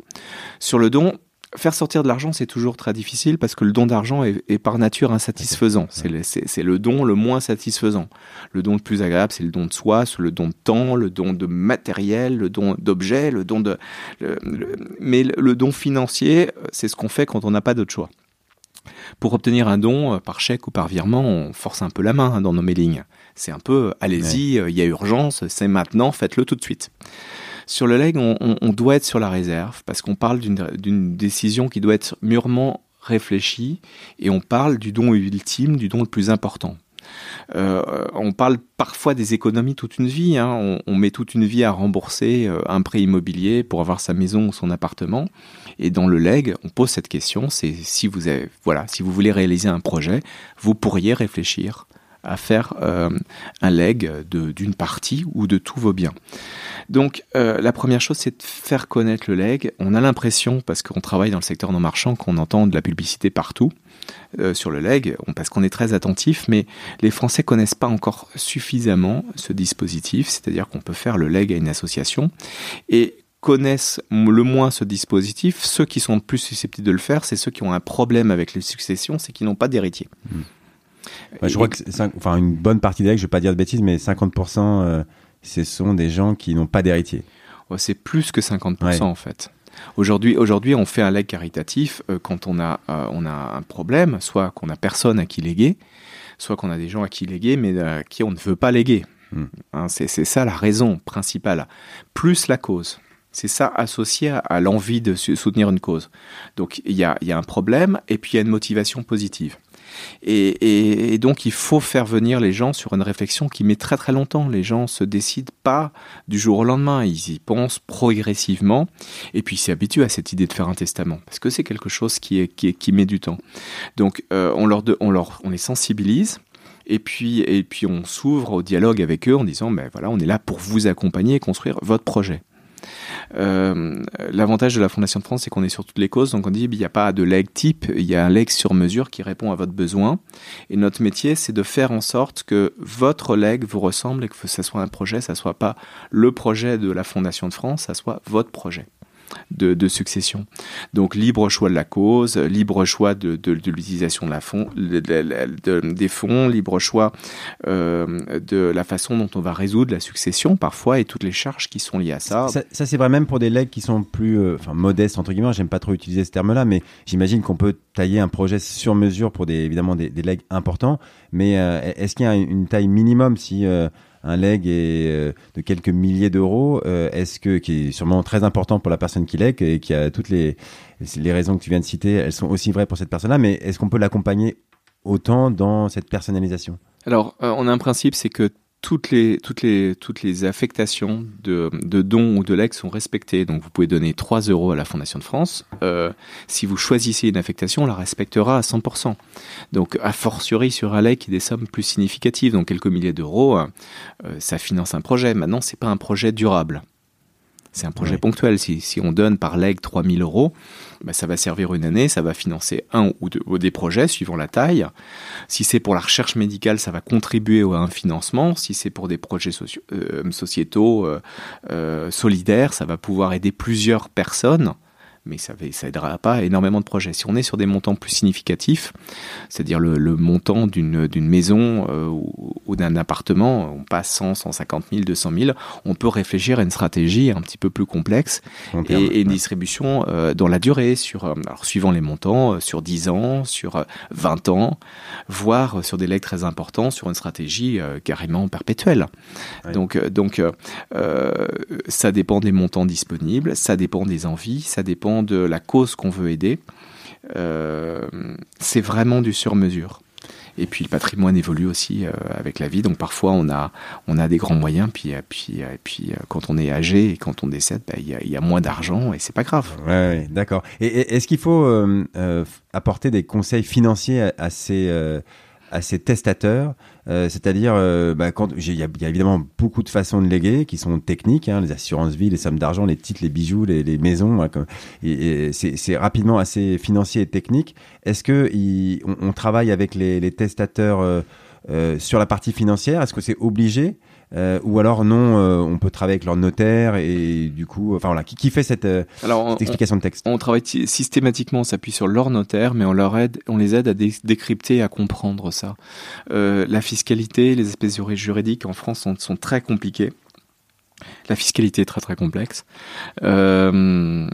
Sur le don, faire sortir de l'argent, c'est toujours très difficile parce que le don d'argent est, par nature insatisfaisant. C'est le, don le moins satisfaisant. Le don le plus agréable, c'est le don de soi, le don de temps, le don de matériel, le don d'objets, le don de. mais le, don financier, c'est ce qu'on fait quand on n'a pas d'autre choix. Pour obtenir un don euh, par chèque ou par virement, on force un peu la main hein, dans nos mailings. C'est un peu, allez-y, euh, il y a urgence, c'est maintenant, faites-le tout de suite. Sur le leg, on, doit être sur la réserve parce qu'on parle d'une décision qui doit être mûrement réfléchie et on parle du don ultime, du don le plus important. Euh, on parle parfois des économies toute une vie. Hein. On, met toute une vie à rembourser euh, un prêt immobilier pour avoir sa maison ou son appartement. Et dans le leg, on pose cette question c'est si vous voilà, si vous voulez réaliser un projet, vous pourriez réfléchir à faire euh, un leg d'une partie ou de tous vos biens. Donc euh, la première chose, c'est de faire connaître le leg. On a l'impression, parce qu'on travaille dans le secteur non marchand, qu'on entend de la publicité partout euh, sur le leg, parce qu'on est très attentif, mais les Français connaissent pas encore suffisamment ce dispositif, c'est-à-dire qu'on peut faire le leg à une association. Et connaissent le moins ce dispositif, ceux qui sont plus susceptibles de le faire, c'est ceux qui ont un problème avec les successions, c'est qui n'ont pas d'héritier. Mmh. Je crois que enfin une bonne partie des legs, je vais pas dire de bêtises, mais 50% ce sont des gens qui n'ont pas d'héritier. c'est plus que 50% en fait. Aujourd'hui, aujourd'hui, on fait un leg caritatif euh, quand on a, euh, on a un problème, soit qu'on a personne à qui léguer, soit qu'on a des gens à qui léguer, mais à qui on ne veut pas léguer. Hein, c'est ça la raison principale, plus la cause. C'est ça associé à, l'envie de soutenir une cause. Donc il y a, y a un problème et puis il y a une motivation positive. Et, donc, il faut faire venir les gens sur une réflexion qui met très très longtemps. Les gens se décident pas du jour au lendemain. Ils y pensent progressivement. Et puis, ils s'habituent à cette idée de faire un testament. Parce que c'est quelque chose qui, met du temps. Donc, euh, on les sensibilise. Et puis, et puis on s'ouvre au dialogue avec eux en disant, ben voilà, on est là pour vous accompagner et construire votre projet. Euh, l'avantage de la Fondation de France, c'est qu'on est sur toutes les causes. Donc on dit, il n'y a pas de leg type, il y a un leg sur mesure qui répond à votre besoin. Et notre métier, c'est de faire en sorte que votre leg vous ressemble et que ce soit un projet, ça soit pas le projet de la Fondation de France, ça soit votre projet de, succession. Donc libre choix de la cause, libre choix de, de, l'utilisation des fonds, libre choix euh, de la façon dont on va résoudre la succession parfois et toutes les charges qui sont liées à ça. Ça, c'est vrai même pour des legs qui sont plus euh, modestes entre guillemets. J'aime pas trop utiliser ce terme-là, mais j'imagine qu'on peut tailler un projet sur mesure pour des évidemment des, des legs importants. Mais euh, est-ce qu'il y a une taille minimum si un leg euh, de quelques milliers d'euros, euh, est-ce qui est sûrement très important pour la personne qui leg et qui a toutes les les raisons que tu viens de citer, elles sont aussi vraies pour cette personne-là, mais est-ce qu'on peut l'accompagner autant dans cette personnalisation? Alors, euh, on a un principe, c'est que toutes les, affectations de, dons ou de legs sont respectées. Donc vous pouvez donner 3 euros à la Fondation de France. Euh, si vous choisissez une affectation, on la respectera à 100%. Donc a fortiori sur un leg, des sommes plus significatives, donc quelques milliers d'euros, euh, ça finance un projet. Maintenant, c'est pas un projet durable. C'est un projet ponctuel. Si, si, on donne par leg 3000 euros, bah, ça va servir une année, ça va financer un ou, deux, des projets suivant la taille. Si c'est pour la recherche médicale, ça va contribuer à un financement. Si c'est pour des projets euh, sociétaux euh, euh, solidaires, ça va pouvoir aider plusieurs personnes mais ça ne aidera pas énormément de projets. Si on est sur des montants plus significatifs, c'est-à-dire le, montant d'une maison euh, ou, d'un appartement, on passe 100, 150 000, 200 000, on peut réfléchir à une stratégie un petit peu plus complexe et, une distribution euh, dans la durée, sur, alors, suivant les montants, sur 10 ans, sur 20 ans, voire sur des legs très importants, sur une stratégie carrément perpétuelle. Donc, donc ça dépend des montants disponibles, ça dépend des envies, ça dépend de la cause qu'on veut aider. Euh, c'est vraiment du sur-mesure. Et puis le patrimoine évolue aussi euh, avec la vie. Donc parfois on a, on a des grands moyens, puis, euh, puis, puis quand on est âgé et quand on décède, bah, il y, a, moins d'argent et c'est pas grave. Ouais, d'accord. Et, est-ce qu'il faut apporter des conseils financiers à ces à ces testateurs, euh, c'est-à-dire euh, bah, quand il y, a évidemment beaucoup de façons de léguer qui sont techniques, hein, les assurances vie, les sommes d'argent, les titres, les bijoux, les, maisons, hein, et, c'est rapidement assez financier et technique. Est-ce que on, travaille avec les, les testateurs euh, sur la partie financière? Est-ce que c'est obligé euh, ou alors non, euh, on peut travailler avec leur notaire et du coup, enfin voilà, qui, qui fait cette, euh, explication de texte On travaille systématiquement, on s'appuie sur leur notaire, mais on leur aide, on les aide à décrypter, à comprendre ça. la fiscalité, les espèces juridiques en France sont, sont très compliquées. La fiscalité est très très complexe. Euh,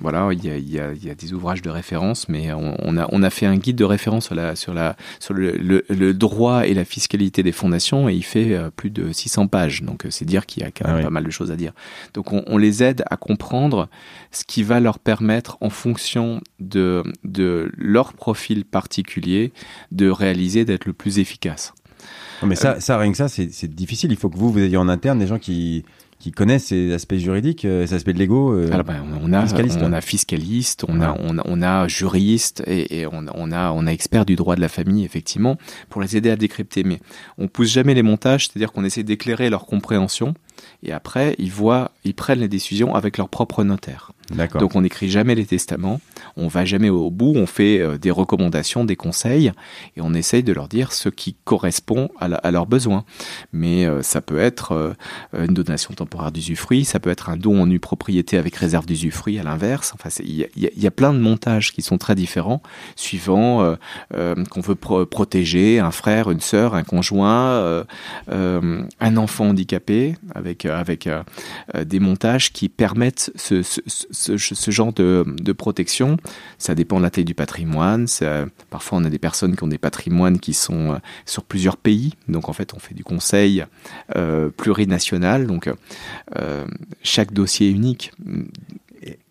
voilà, il y, a, y, a, y, a, des ouvrages de référence, mais on, a, on a fait un guide de référence sur, la, sur, la, sur le, le, droit et la fiscalité des fondations et il fait euh, plus de 600 pages. Donc euh, c'est dire qu'il y a quand même ah pas mal de choses à dire. Donc on, on, les aide à comprendre ce qui va leur permettre, en fonction de, de leur profil particulier, de réaliser d'être le plus efficace. mais ça, ça, rien que ça, c'est difficile. Il faut que vous, vous ayez en interne des gens qui, qui connaissent ces aspects juridiques, euh, ces aspects de l'ego euh, ben, on a fiscaliste, on a fiscaliste, on a on a, on a juriste et, et, on, on a on a expert du droit de la famille effectivement pour les aider à décrypter. Mais on pousse jamais les montages, c'est-à-dire qu'on essaie d'éclairer leur compréhension et après ils voient, ils prennent les décisions avec leur propre notaire. Donc on n'écrit jamais les testaments, on va jamais au bout, on fait euh, des recommandations, des conseils, et on essaye de leur dire ce qui correspond à, leurs besoins. Mais euh, ça peut être euh, une donation temporaire d'usufruit, ça peut être un don en nue propriété avec réserve d'usufruit à l'inverse. Enfin, il y, a plein de montages qui sont très différents, suivant qu'on veut protéger un frère, une sœur, un conjoint, un enfant handicapé, avec avec des montages qui permettent ce genre de, protection. Ça dépend de la taille du patrimoine. parfois, on a des personnes qui ont des patrimoines qui sont euh, sur plusieurs pays. Donc, en fait, on fait du conseil euh, plurinational. Donc, euh, chaque dossier est unique.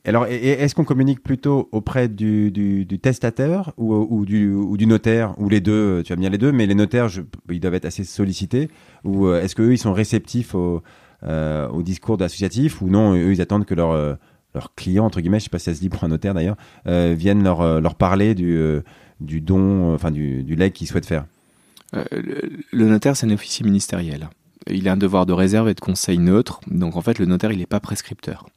Alors, est-ce qu'on communique plutôt auprès du, testateur ou, du, notaire ou les deux Tu vas dire les deux, mais les notaires, ils doivent être assez sollicités. Ou est-ce qu'eux, ils sont réceptifs au, au discours associatif ou non Eux, ils attendent que leur leurs clients, entre guillemets, je sais pas si ça se dit pour un notaire d'ailleurs, euh, viennent leur, euh, leur parler du, euh, du don, enfin du, du leg qu'ils souhaitent faire Le notaire, c'est un officier ministériel. Il a un devoir de réserve et de conseil neutre. Donc en fait, le notaire, il n'est pas prescripteur.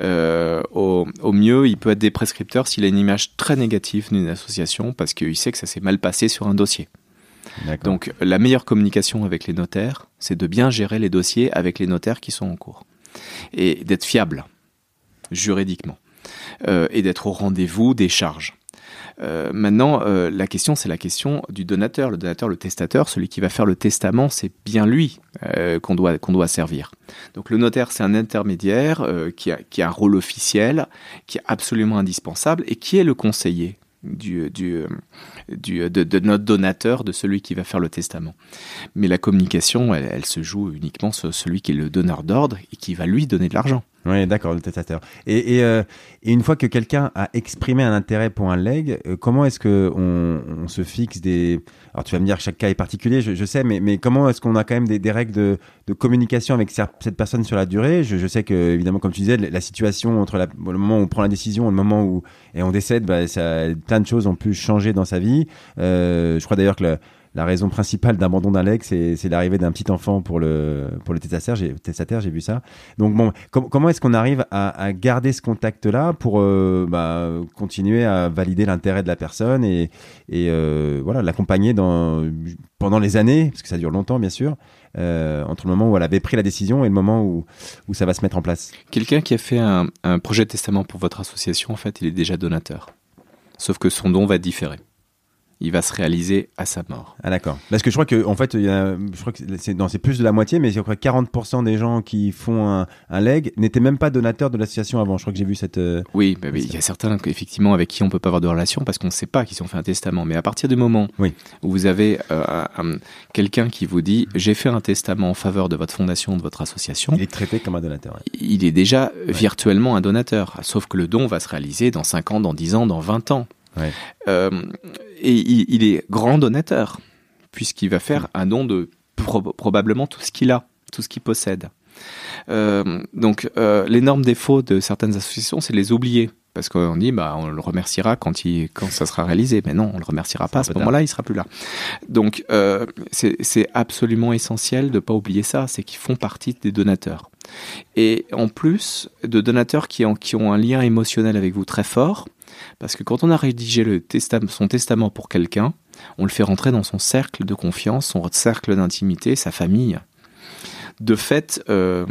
au, au, mieux, il peut être des prescripteurs s'il a une image très négative d'une association parce qu'il sait que ça s'est mal passé sur un dossier. Donc la meilleure communication avec les notaires, c'est de bien gérer les dossiers avec les notaires qui sont en cours et d'être fiable juridiquement euh, et d'être au rendez-vous des charges. Euh, maintenant, euh, la question, c'est la question du donateur. Le donateur, le testateur, celui qui va faire le testament, c'est bien lui qu'on doit, doit servir. Donc le notaire, c'est un intermédiaire qui, a, qui a un rôle officiel, qui est absolument indispensable et qui est le conseiller du, du, du de, de, notre donateur, de celui qui va faire le testament. Mais la communication, elle se joue uniquement sur celui qui est le donneur d'ordre et qui va lui donner de l'argent. Oui, d'accord, le testateur. Euh, et, une fois que quelqu'un a exprimé un intérêt pour un leg, euh, comment est-ce que on, on, se fixe des... Alors tu vas me dire que chaque cas est particulier, je, sais, mais, mais comment est-ce qu'on a quand même des, règles de, communication avec cette personne sur la durée? Je, sais que, évidemment, comme tu disais, la situation entre le moment où on prend la décision et le moment où et on décède, bah, ça, plein de choses ont pu changer dans sa vie. Euh, je crois d'ailleurs que... la raison principale d'abandon d'un c'est l'arrivée d'un petit enfant pour le, pour. J'ai vu ça. Donc, comment est-ce qu'on arrive à, garder ce contact-là pour euh, bah, continuer à valider l'intérêt de la personne et, euh, l'accompagner pendant les années, parce que ça dure longtemps, bien sûr, entre le moment où elle avait pris la décision et le moment où, où ça va se mettre en place? Quelqu'un qui a fait un, un projet de testament pour votre association, en fait, il est déjà donateur. Sauf que son don va différer il va se réaliser à sa mort. Ah d'accord. Parce que je crois que en fait, il y a, je crois que c'est, c'est plus de la moitié, mais je crois que 40% des gens qui font un, un leg n'étaient même pas donateurs de l'association avant. Je crois que j'ai vu cette. Euh, oui, il y a certains effectivement avec qui on peut pas avoir de relation parce qu'on ne sait pas qu'ils ont fait un testament. Mais à partir du moment oui. où vous avez euh, quelqu'un qui vous dit j'ai fait un testament en faveur de votre fondation, de votre association, il est traité comme un donateur. Il est déjà virtuellement un donateur. Sauf que le don va se réaliser dans 5 ans, dans 10 ans, dans 20 ans. Euh, et il, est grand donateur, puisqu'il va faire un don de probablement tout ce qu'il a, tout ce qu'il possède. Euh, donc euh, l'énorme défaut de certaines associations, c'est les oublier. Parce qu'on dit, bah, on le remerciera quand, il, quand ça sera réalisé. Mais non, on le remerciera pas. À ce moment-là, il sera plus là. Donc, euh, c'est absolument essentiel de pas oublier ça. C'est qu'ils font partie des donateurs. Et en plus, de donateurs qui ont, qui ont un lien émotionnel avec vous très fort, parce que quand on a rédigé le son testament pour quelqu'un, on le fait rentrer dans son cercle de confiance, son cercle d'intimité, sa famille. De fait, euh,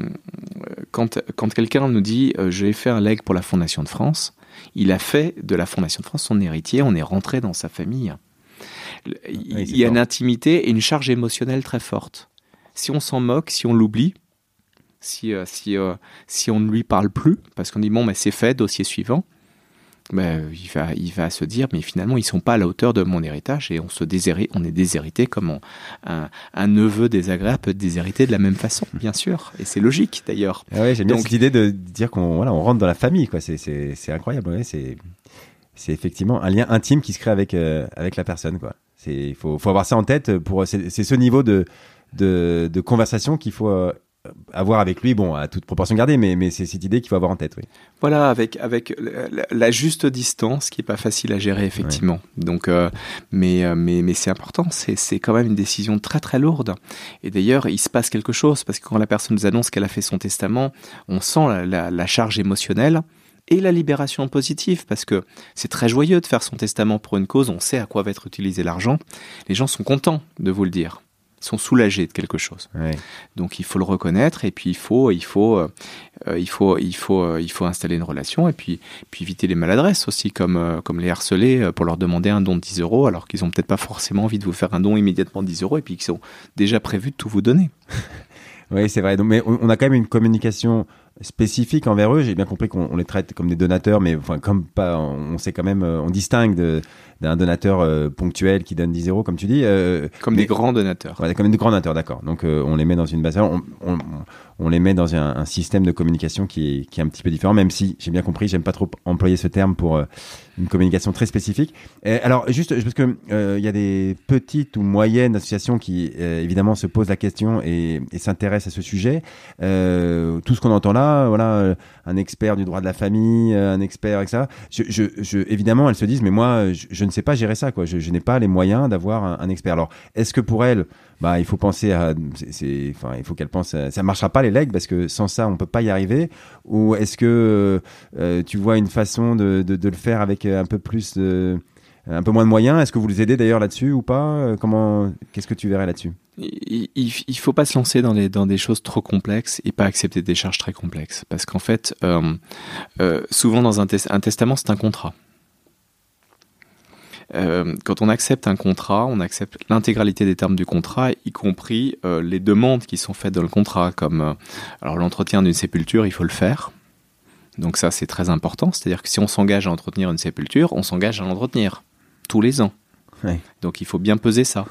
quand, quelqu'un nous dit euh, j'ai fait un leg pour la Fondation de France, il a fait de la Fondation de France son héritier, on est rentré dans sa famille. Il y a une intimité et une charge émotionnelle très forte. Si on s'en moque, si on l'oublie, si, euh, si, si on ne lui parle plus, parce qu'on dit bon, mais c'est fait, dossier suivant, ben, il, va, il va se dire, mais finalement, ils sont pas à la hauteur de mon héritage et on, se déshérite, on est déshérité comme un, un, neveu désagréable peut être déshérité de la même façon, bien sûr. Et c'est logique d'ailleurs. Ah ouais, j'aime bien cette idée de dire qu'on voilà, on rentre dans la famille. quoi. C'est, c'est, c'est incroyable. Ouais, c'est, c'est effectivement un lien intime qui se crée avec, euh, avec la personne. quoi. Il faut, faut avoir ça en tête. pour C'est ce niveau de, de, de conversation qu'il faut euh, avoir avec lui, bon, à toute proportion gardée, mais, mais c'est cette idée qu'il faut avoir en tête, oui. Voilà, avec, avec la, juste distance qui est pas facile à gérer, effectivement. Donc, euh, mais, euh, mais, mais c'est important, c'est, c'est quand même une décision très très lourde. Et d'ailleurs, il se passe quelque chose, parce que quand la personne nous annonce qu'elle a fait son testament, on sent la, la charge émotionnelle et la libération positive, parce que c'est très joyeux de faire son testament pour une cause, on sait à quoi va être utilisé l'argent. Les gens sont contents de vous le dire sont soulagés de quelque chose. Donc il faut le reconnaître et puis il faut, il faut, euh, il faut, il faut, euh, il faut installer une relation et puis, puis éviter les maladresses aussi, comme, euh, comme les harceler pour leur demander un don de 10 euros alors qu'ils ont peut-être pas forcément envie de vous faire un don immédiatement de 10 euros et puis qu'ils sont déjà prévus de tout vous donner. oui, c'est vrai. Donc, mais on a quand même une communication spécifique envers eux. J'ai bien compris qu'on les traite comme des donateurs, mais enfin, comme pas, on sait quand même, on distingue d'un donateur euh, ponctuel qui donne 10 euros, comme tu dis. Euh, comme des grands donateurs. Ouais, comme des grands donateurs, d'accord. Donc euh, on les met dans une base, on, on, on les met dans un, un, système de communication qui est, qui est un petit peu différent, même si j'ai bien compris, j'aime pas trop employer ce terme pour une communication très spécifique. Et alors juste parce que il y a des petites ou moyennes associations qui évidemment se posent la question et, s'intéressent à ce sujet. tout ce qu'on entend là, voilà, un expert du droit de la famille, un expert, etc. Évidemment, elles se disent, mais moi, je, ne sais pas gérer ça, quoi. Je, n'ai pas les moyens d'avoir un, un, expert. Alors, est-ce que pour elle, bah, il faut penser à, c'est, enfin, il faut qu'elle pense, à, ça marchera pas les legs parce que sans ça, on peut pas y arriver. Ou est-ce que euh, tu vois une façon de, de, le faire avec un peu plus un peu moins de moyens? Est-ce que vous les aidez d'ailleurs là-dessus ou pas? Comment, qu'est-ce que tu verrais là-dessus? Il, il, faut pas se lancer dans, les, dans des choses trop complexes et pas accepter des charges très complexes parce qu'en fait, euh, euh, souvent dans un, un testament, c'est un contrat. Euh, quand on accepte un contrat, on accepte l'intégralité des termes du contrat, y compris euh, les demandes qui sont faites dans le contrat, comme euh, alors l'entretien d'une sépulture, il faut le faire. Donc ça, c'est très important. C'est-à-dire que si on s'engage à entretenir une sépulture, on s'engage à l'entretenir tous les ans. Donc il faut bien peser ça.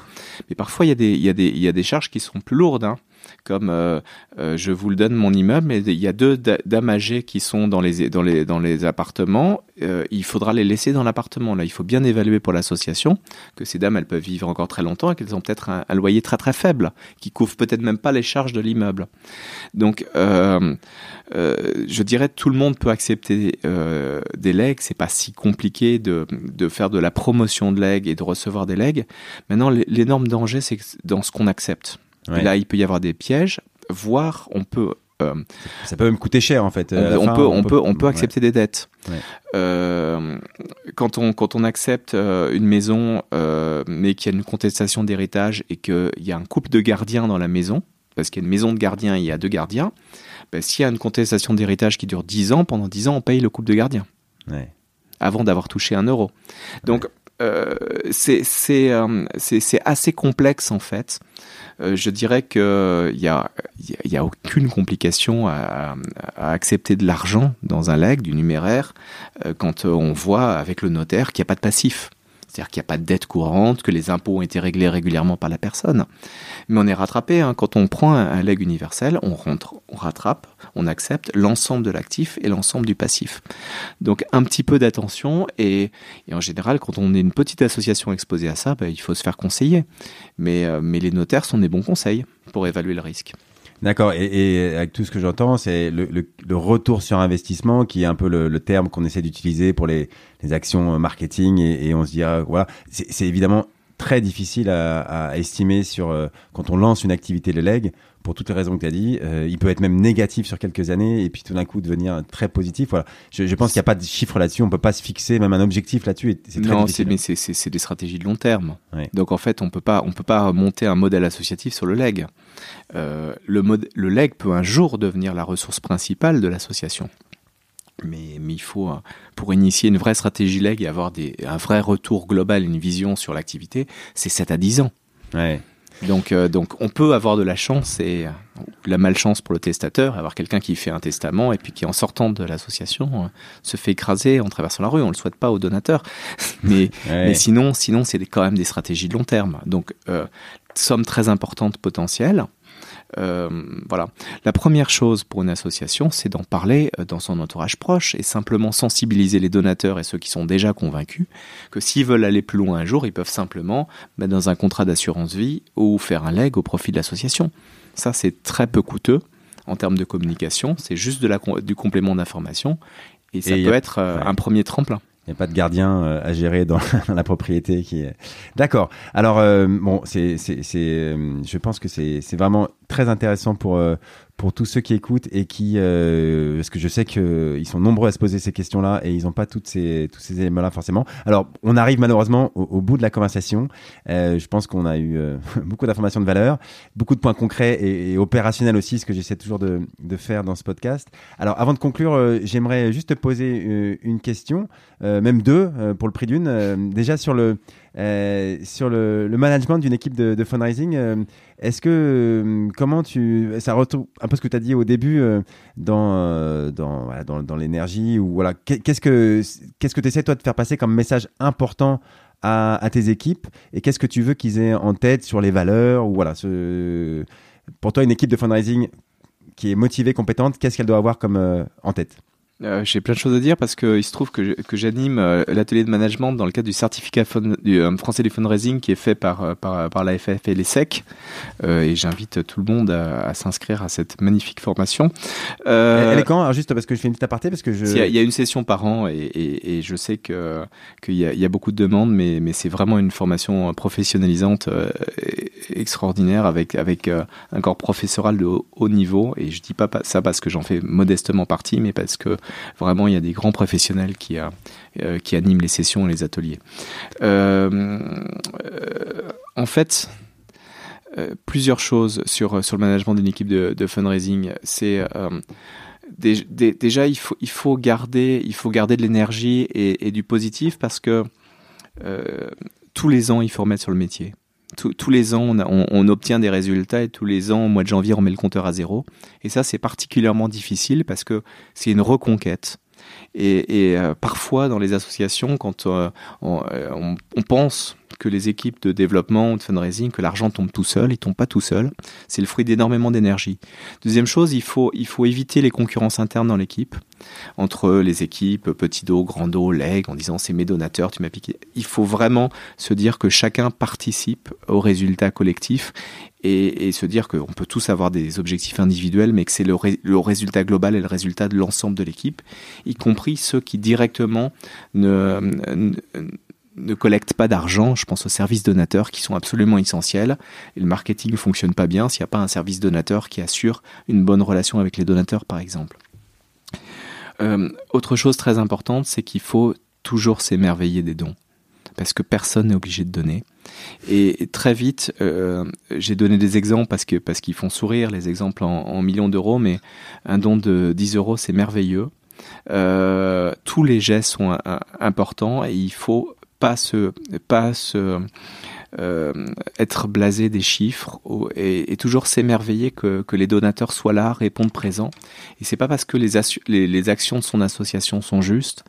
Mais parfois, il y, a des, y y a charges qui sont plus lourdes. Hein comme euh, euh, je vous le donne mon immeuble, mais il y a deux dames âgées qui sont dans les, appartements. Euh, il faudra les laisser dans l'appartement. Là, il faut bien évaluer pour l'association que ces dames, elles peuvent vivre encore très longtemps et qu'elles ont peut-être un, loyer très très faible, qui couvre peut-être même pas les charges de l'immeuble. Donc, je dirais tout le monde peut accepter des legs. C'est pas si compliqué de, de faire de la promotion de legs et de recevoir des legs. Maintenant, l'énorme danger, c'est dans ce qu'on accepte. Et là, il peut y avoir des pièges, voire on peut euh, ça peut même coûter cher en fait. On, peut, on, peut, on peut accepter des dettes. Euh, quand on quand on accepte euh, une maison, mais qu'il y a une contestation d'héritage et qu'il y a un couple de gardiens dans la maison, parce qu'il y a une maison de gardiens et il y a deux gardiens, ben, s'il y a une contestation d'héritage qui dure 10 ans, pendant 10 ans, on paye le couple de gardiens. Avant d'avoir touché un euro. Donc, euh, c'est assez complexe en fait. Euh, je dirais qu'il n'y a, y a aucune complication à, accepter de l'argent dans un leg, du numéraire, euh, quand on voit avec le notaire qu'il n'y a pas de passif. C'est-à-dire qu'il n'y a pas de dette courante, que les impôts ont été réglés régulièrement par la personne. Mais on est rattrapé. Hein. Quand on prend un, leg universel, on rentre, on rattrape, on accepte l'ensemble de l'actif et l'ensemble du passif. Donc un petit peu d'attention et, en général, quand on est une petite association exposée à ça, ben, il faut se faire conseiller. Euh, mais les notaires sont des bons conseils pour évaluer le risque. D'accord. Et, avec tout ce que j'entends, c'est le, retour sur investissement qui est un peu le, terme qu'on essaie d'utiliser pour les, actions marketing. Et, on se dit, ah, voilà, c'est évidemment très difficile à, estimer sur euh, quand on lance une activité de leg pour toutes les raisons que tu as dit. Euh, il peut être même négatif sur quelques années et puis tout d'un coup devenir très positif. Voilà. Je, pense qu'il n'y a pas de chiffre là-dessus. On peut pas se fixer même un objectif là-dessus. Non, mais c'est des stratégies de long terme. Donc en fait, on peut pas, on peut pas monter un modèle associatif sur le leg. Euh, le, le leg peut un jour devenir la ressource principale de l'association. Mais, mais, il faut, euh, pour initier une vraie stratégie leg et avoir des, un vrai retour global, une vision sur l'activité, c'est 7 à 10 ans. Ouais. Donc, euh, donc on peut avoir de la chance et euh, la malchance pour le testateur, avoir quelqu'un qui fait un testament et puis qui en sortant de l'association euh, se fait écraser en traversant la rue. On le souhaite pas aux donateurs, mais, mais sinon, sinon c'est quand même des stratégies de long terme. Donc somme très importante potentielle. Euh, voilà. La première chose pour une association, c'est d'en parler euh, dans son entourage proche et simplement sensibiliser les donateurs et ceux qui sont déjà convaincus que s'ils veulent aller plus loin un jour, ils peuvent simplement mettre dans un contrat d'assurance vie ou faire un leg au profit de l'association. Ça, c'est très peu coûteux en termes de communication. C'est juste de la, du complément d'information et ça peut être euh, un premier tremplin. Il n'y a pas de gardien euh, à gérer dans, la propriété qui est. D'accord. Alors euh, bon, c'est, euh, je pense que c'est vraiment très intéressant pour pour tous ceux qui écoutent et qui, euh, parce que je sais qu'ils sont nombreux à se poser ces questions-là et ils n'ont pas toutes ces, tous ces éléments-là forcément. Alors, on arrive malheureusement au, bout de la conversation. Euh, je pense qu'on a eu euh, beaucoup d'informations de valeur, beaucoup de points concrets et, opérationnels aussi, ce que j'essaie toujours de, de, faire dans ce podcast. Alors, avant de conclure, j'aimerais juste te poser une question, même deux pour le prix d'une. déjà sur le euh, sur le, management d'une équipe de, fundraising, euh, est-ce que euh, comment tu ça retrouve un peu ce que tu as dit au début dans dans, dans, l'énergie ou voilà qu'est-ce que qu'est-ce que tu essaies toi de faire passer comme message important à, tes équipes et qu'est-ce que tu veux qu'ils aient en tête sur les valeurs ou voilà pour toi une équipe de fundraising qui est motivée compétente qu'est-ce qu'elle doit avoir comme en tête? Euh, j'ai plein de choses à dire parce qu'il se trouve que, que j'anime euh, l'atelier de management dans le cadre du certificat du, euh, français du fundraising qui est fait par, par, par l'AFF et les SEC. et j'invite tout le monde à, s'inscrire à cette magnifique formation. Elle est quand? Alors Juste parce que je fais une petite aparté parce que je... Il y, a, une session par an et, et, et je sais que qu'il y, y, a beaucoup de demandes, mais, mais c'est vraiment une formation professionnalisante extraordinaire avec, avec un corps professoral de haut, haut niveau. Et je dis pas ça parce que j'en fais modestement partie, mais parce que Vraiment, il y a des grands professionnels qui, euh, qui animent les sessions et les ateliers. Euh, en fait, euh, plusieurs choses sur, sur le management d'une équipe de, fundraising. C'est déjà il faut, il faut garder il faut garder de l'énergie et, du positif parce que tous les ans il faut remettre sur le métier tous les ans, on, obtient des résultats et tous les ans, au mois de janvier, on met le compteur à zéro. Et ça, c'est particulièrement difficile parce que c'est une reconquête. Et, euh, parfois, dans les associations, quand euh, euh, on, pense que les équipes de développement de fundraising, que l'argent tombe tout seul, il tombe pas tout seul. C'est le fruit d'énormément d'énergie. Deuxième chose, il faut, il faut éviter les concurrences internes dans l'équipe entre les équipes petit dos, grand dos, leg, en disant c'est mes donateurs, tu m'as piqué. Il faut vraiment se dire que chacun participe au résultat collectif et, se dire qu'on peut tous avoir des objectifs individuels, mais que c'est le, résultat global et le résultat de l'ensemble de l'équipe, y compris ceux qui directement ne, collectent pas d'argent. Je pense aux services donateurs qui sont absolument essentiels. Et le marketing ne fonctionne pas bien s'il n'y a pas un service donateur qui assure une bonne relation avec les donateurs, par exemple. Euh, autre chose très importante, c'est qu'il faut toujours s'émerveiller des dons. parce que personne n'est obligé de donner. Et très vite, euh, j'ai donné des exemples parce que parce qu'ils font sourire, les exemples en, millions d'euros, mais un don de 10 euros, c'est merveilleux. Euh, tous les gestes sont importants et il faut pas se pas se euh, être blasé des chiffres et, toujours s'émerveiller que, que, les donateurs soient là, répondent présents. Et c'est pas parce que les, les, les actions de son association sont justes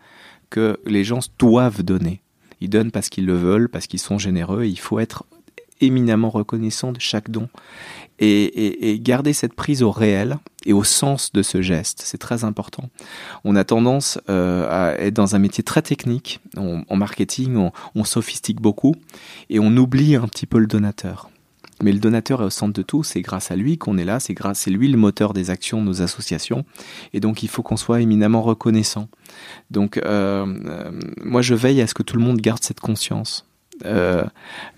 que les gens doivent donner. Ils donnent parce qu'ils le veulent, parce qu'ils sont généreux. Et il faut être éminemment reconnaissant de chaque don et, garder cette prise au réel et au sens de ce geste. C'est très important. On a tendance euh, à être dans un métier très technique. en marketing, on, sophistique beaucoup et on oublie un petit peu le donateur. Mais le donateur est au centre de tout. C'est grâce à lui qu'on est là. C'est grâce, c'est lui le moteur des actions de nos associations. Et donc, il faut qu'on soit éminemment reconnaissant. Donc, euh, euh, moi, je veille à ce que tout le monde garde cette conscience. Euh,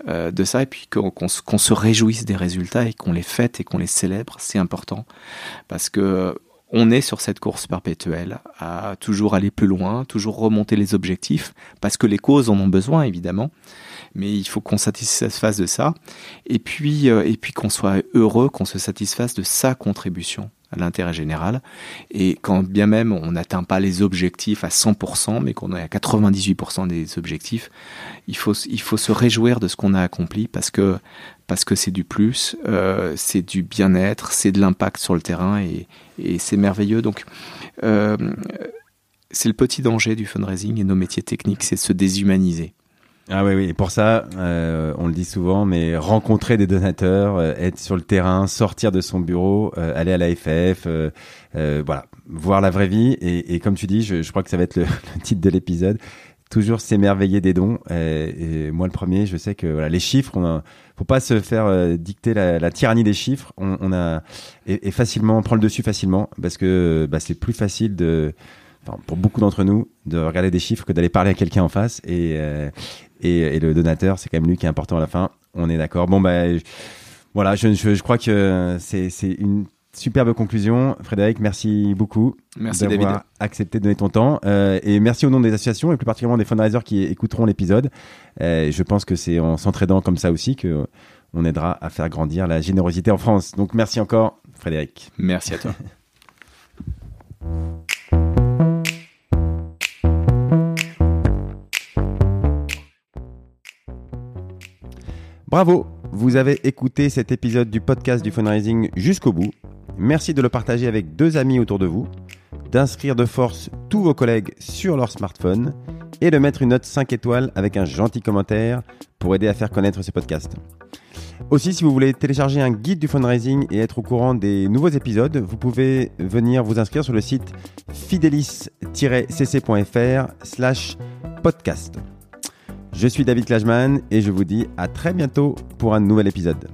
euh, de ça et puis qu'on se réjouisse des résultats et qu'on les fête et qu'on les célèbre, c'est important. Parce que on est sur cette course perpétuelle à toujours aller plus loin, toujours remonter les objectifs parce que les causes en ont besoin évidemment, mais il faut qu'on satisfasse de ça et puis euh, et puis qu'on soit heureux, qu'on se satisfasse de sa contribution à l'intérêt général. Et quand bien même on n'atteint pas les objectifs à 100%, mais qu'on est à 98% des objectifs, il faut, il faut se réjouir de ce qu'on a accompli parce que parce que c'est du plus, euh, c'est du bien-être, c'est de l'impact sur le terrain et, c'est merveilleux. Donc euh, c'est le petit danger du fundraising et nos métiers techniques, c'est de se déshumaniser. Ah oui, oui. Et pour ça, euh, on le dit souvent, mais rencontrer des donateurs, euh, être sur le terrain, sortir de son bureau, euh, aller à la FF, voilà, voir la vraie vie. Et, et comme tu dis, je, je, crois que ça va être le, le titre de l'épisode. Toujours s'émerveiller des dons. Et, et, moi, le premier, je sais que voilà, les chiffres, on a, faut pas se faire dicter la, la, tyrannie des chiffres. On, on a et, et, facilement, on prend le dessus facilement parce que bah, c'est plus facile de pour beaucoup d'entre nous, de regarder des chiffres que d'aller parler à quelqu'un en face. Et, et, le donateur, c'est quand même lui qui est important à la fin. On est d'accord. Bon, bah, voilà, je, je, crois que c'est une superbe conclusion. Frédéric, merci beaucoup merci d'avoir accepté de donner ton temps. Euh, et merci au nom des associations et plus particulièrement des fundraisers qui écouteront l'épisode. Euh, je pense que c'est en s'entraidant comme ça aussi que on aidera à faire grandir la générosité en France. Donc merci encore, Frédéric. Merci à toi. Bravo, vous avez écouté cet épisode du podcast du fundraising jusqu'au bout. Merci de le partager avec deux amis autour de vous, d'inscrire de force tous vos collègues sur leur smartphone et de mettre une note 5 étoiles avec un gentil commentaire pour aider à faire connaître ce podcast. Aussi, si vous voulez télécharger un guide du fundraising et être au courant des nouveaux épisodes, vous pouvez venir vous inscrire sur le site fidelis-cc.fr slash podcast. Je suis David Klajman et je vous dis à très bientôt pour un nouvel épisode.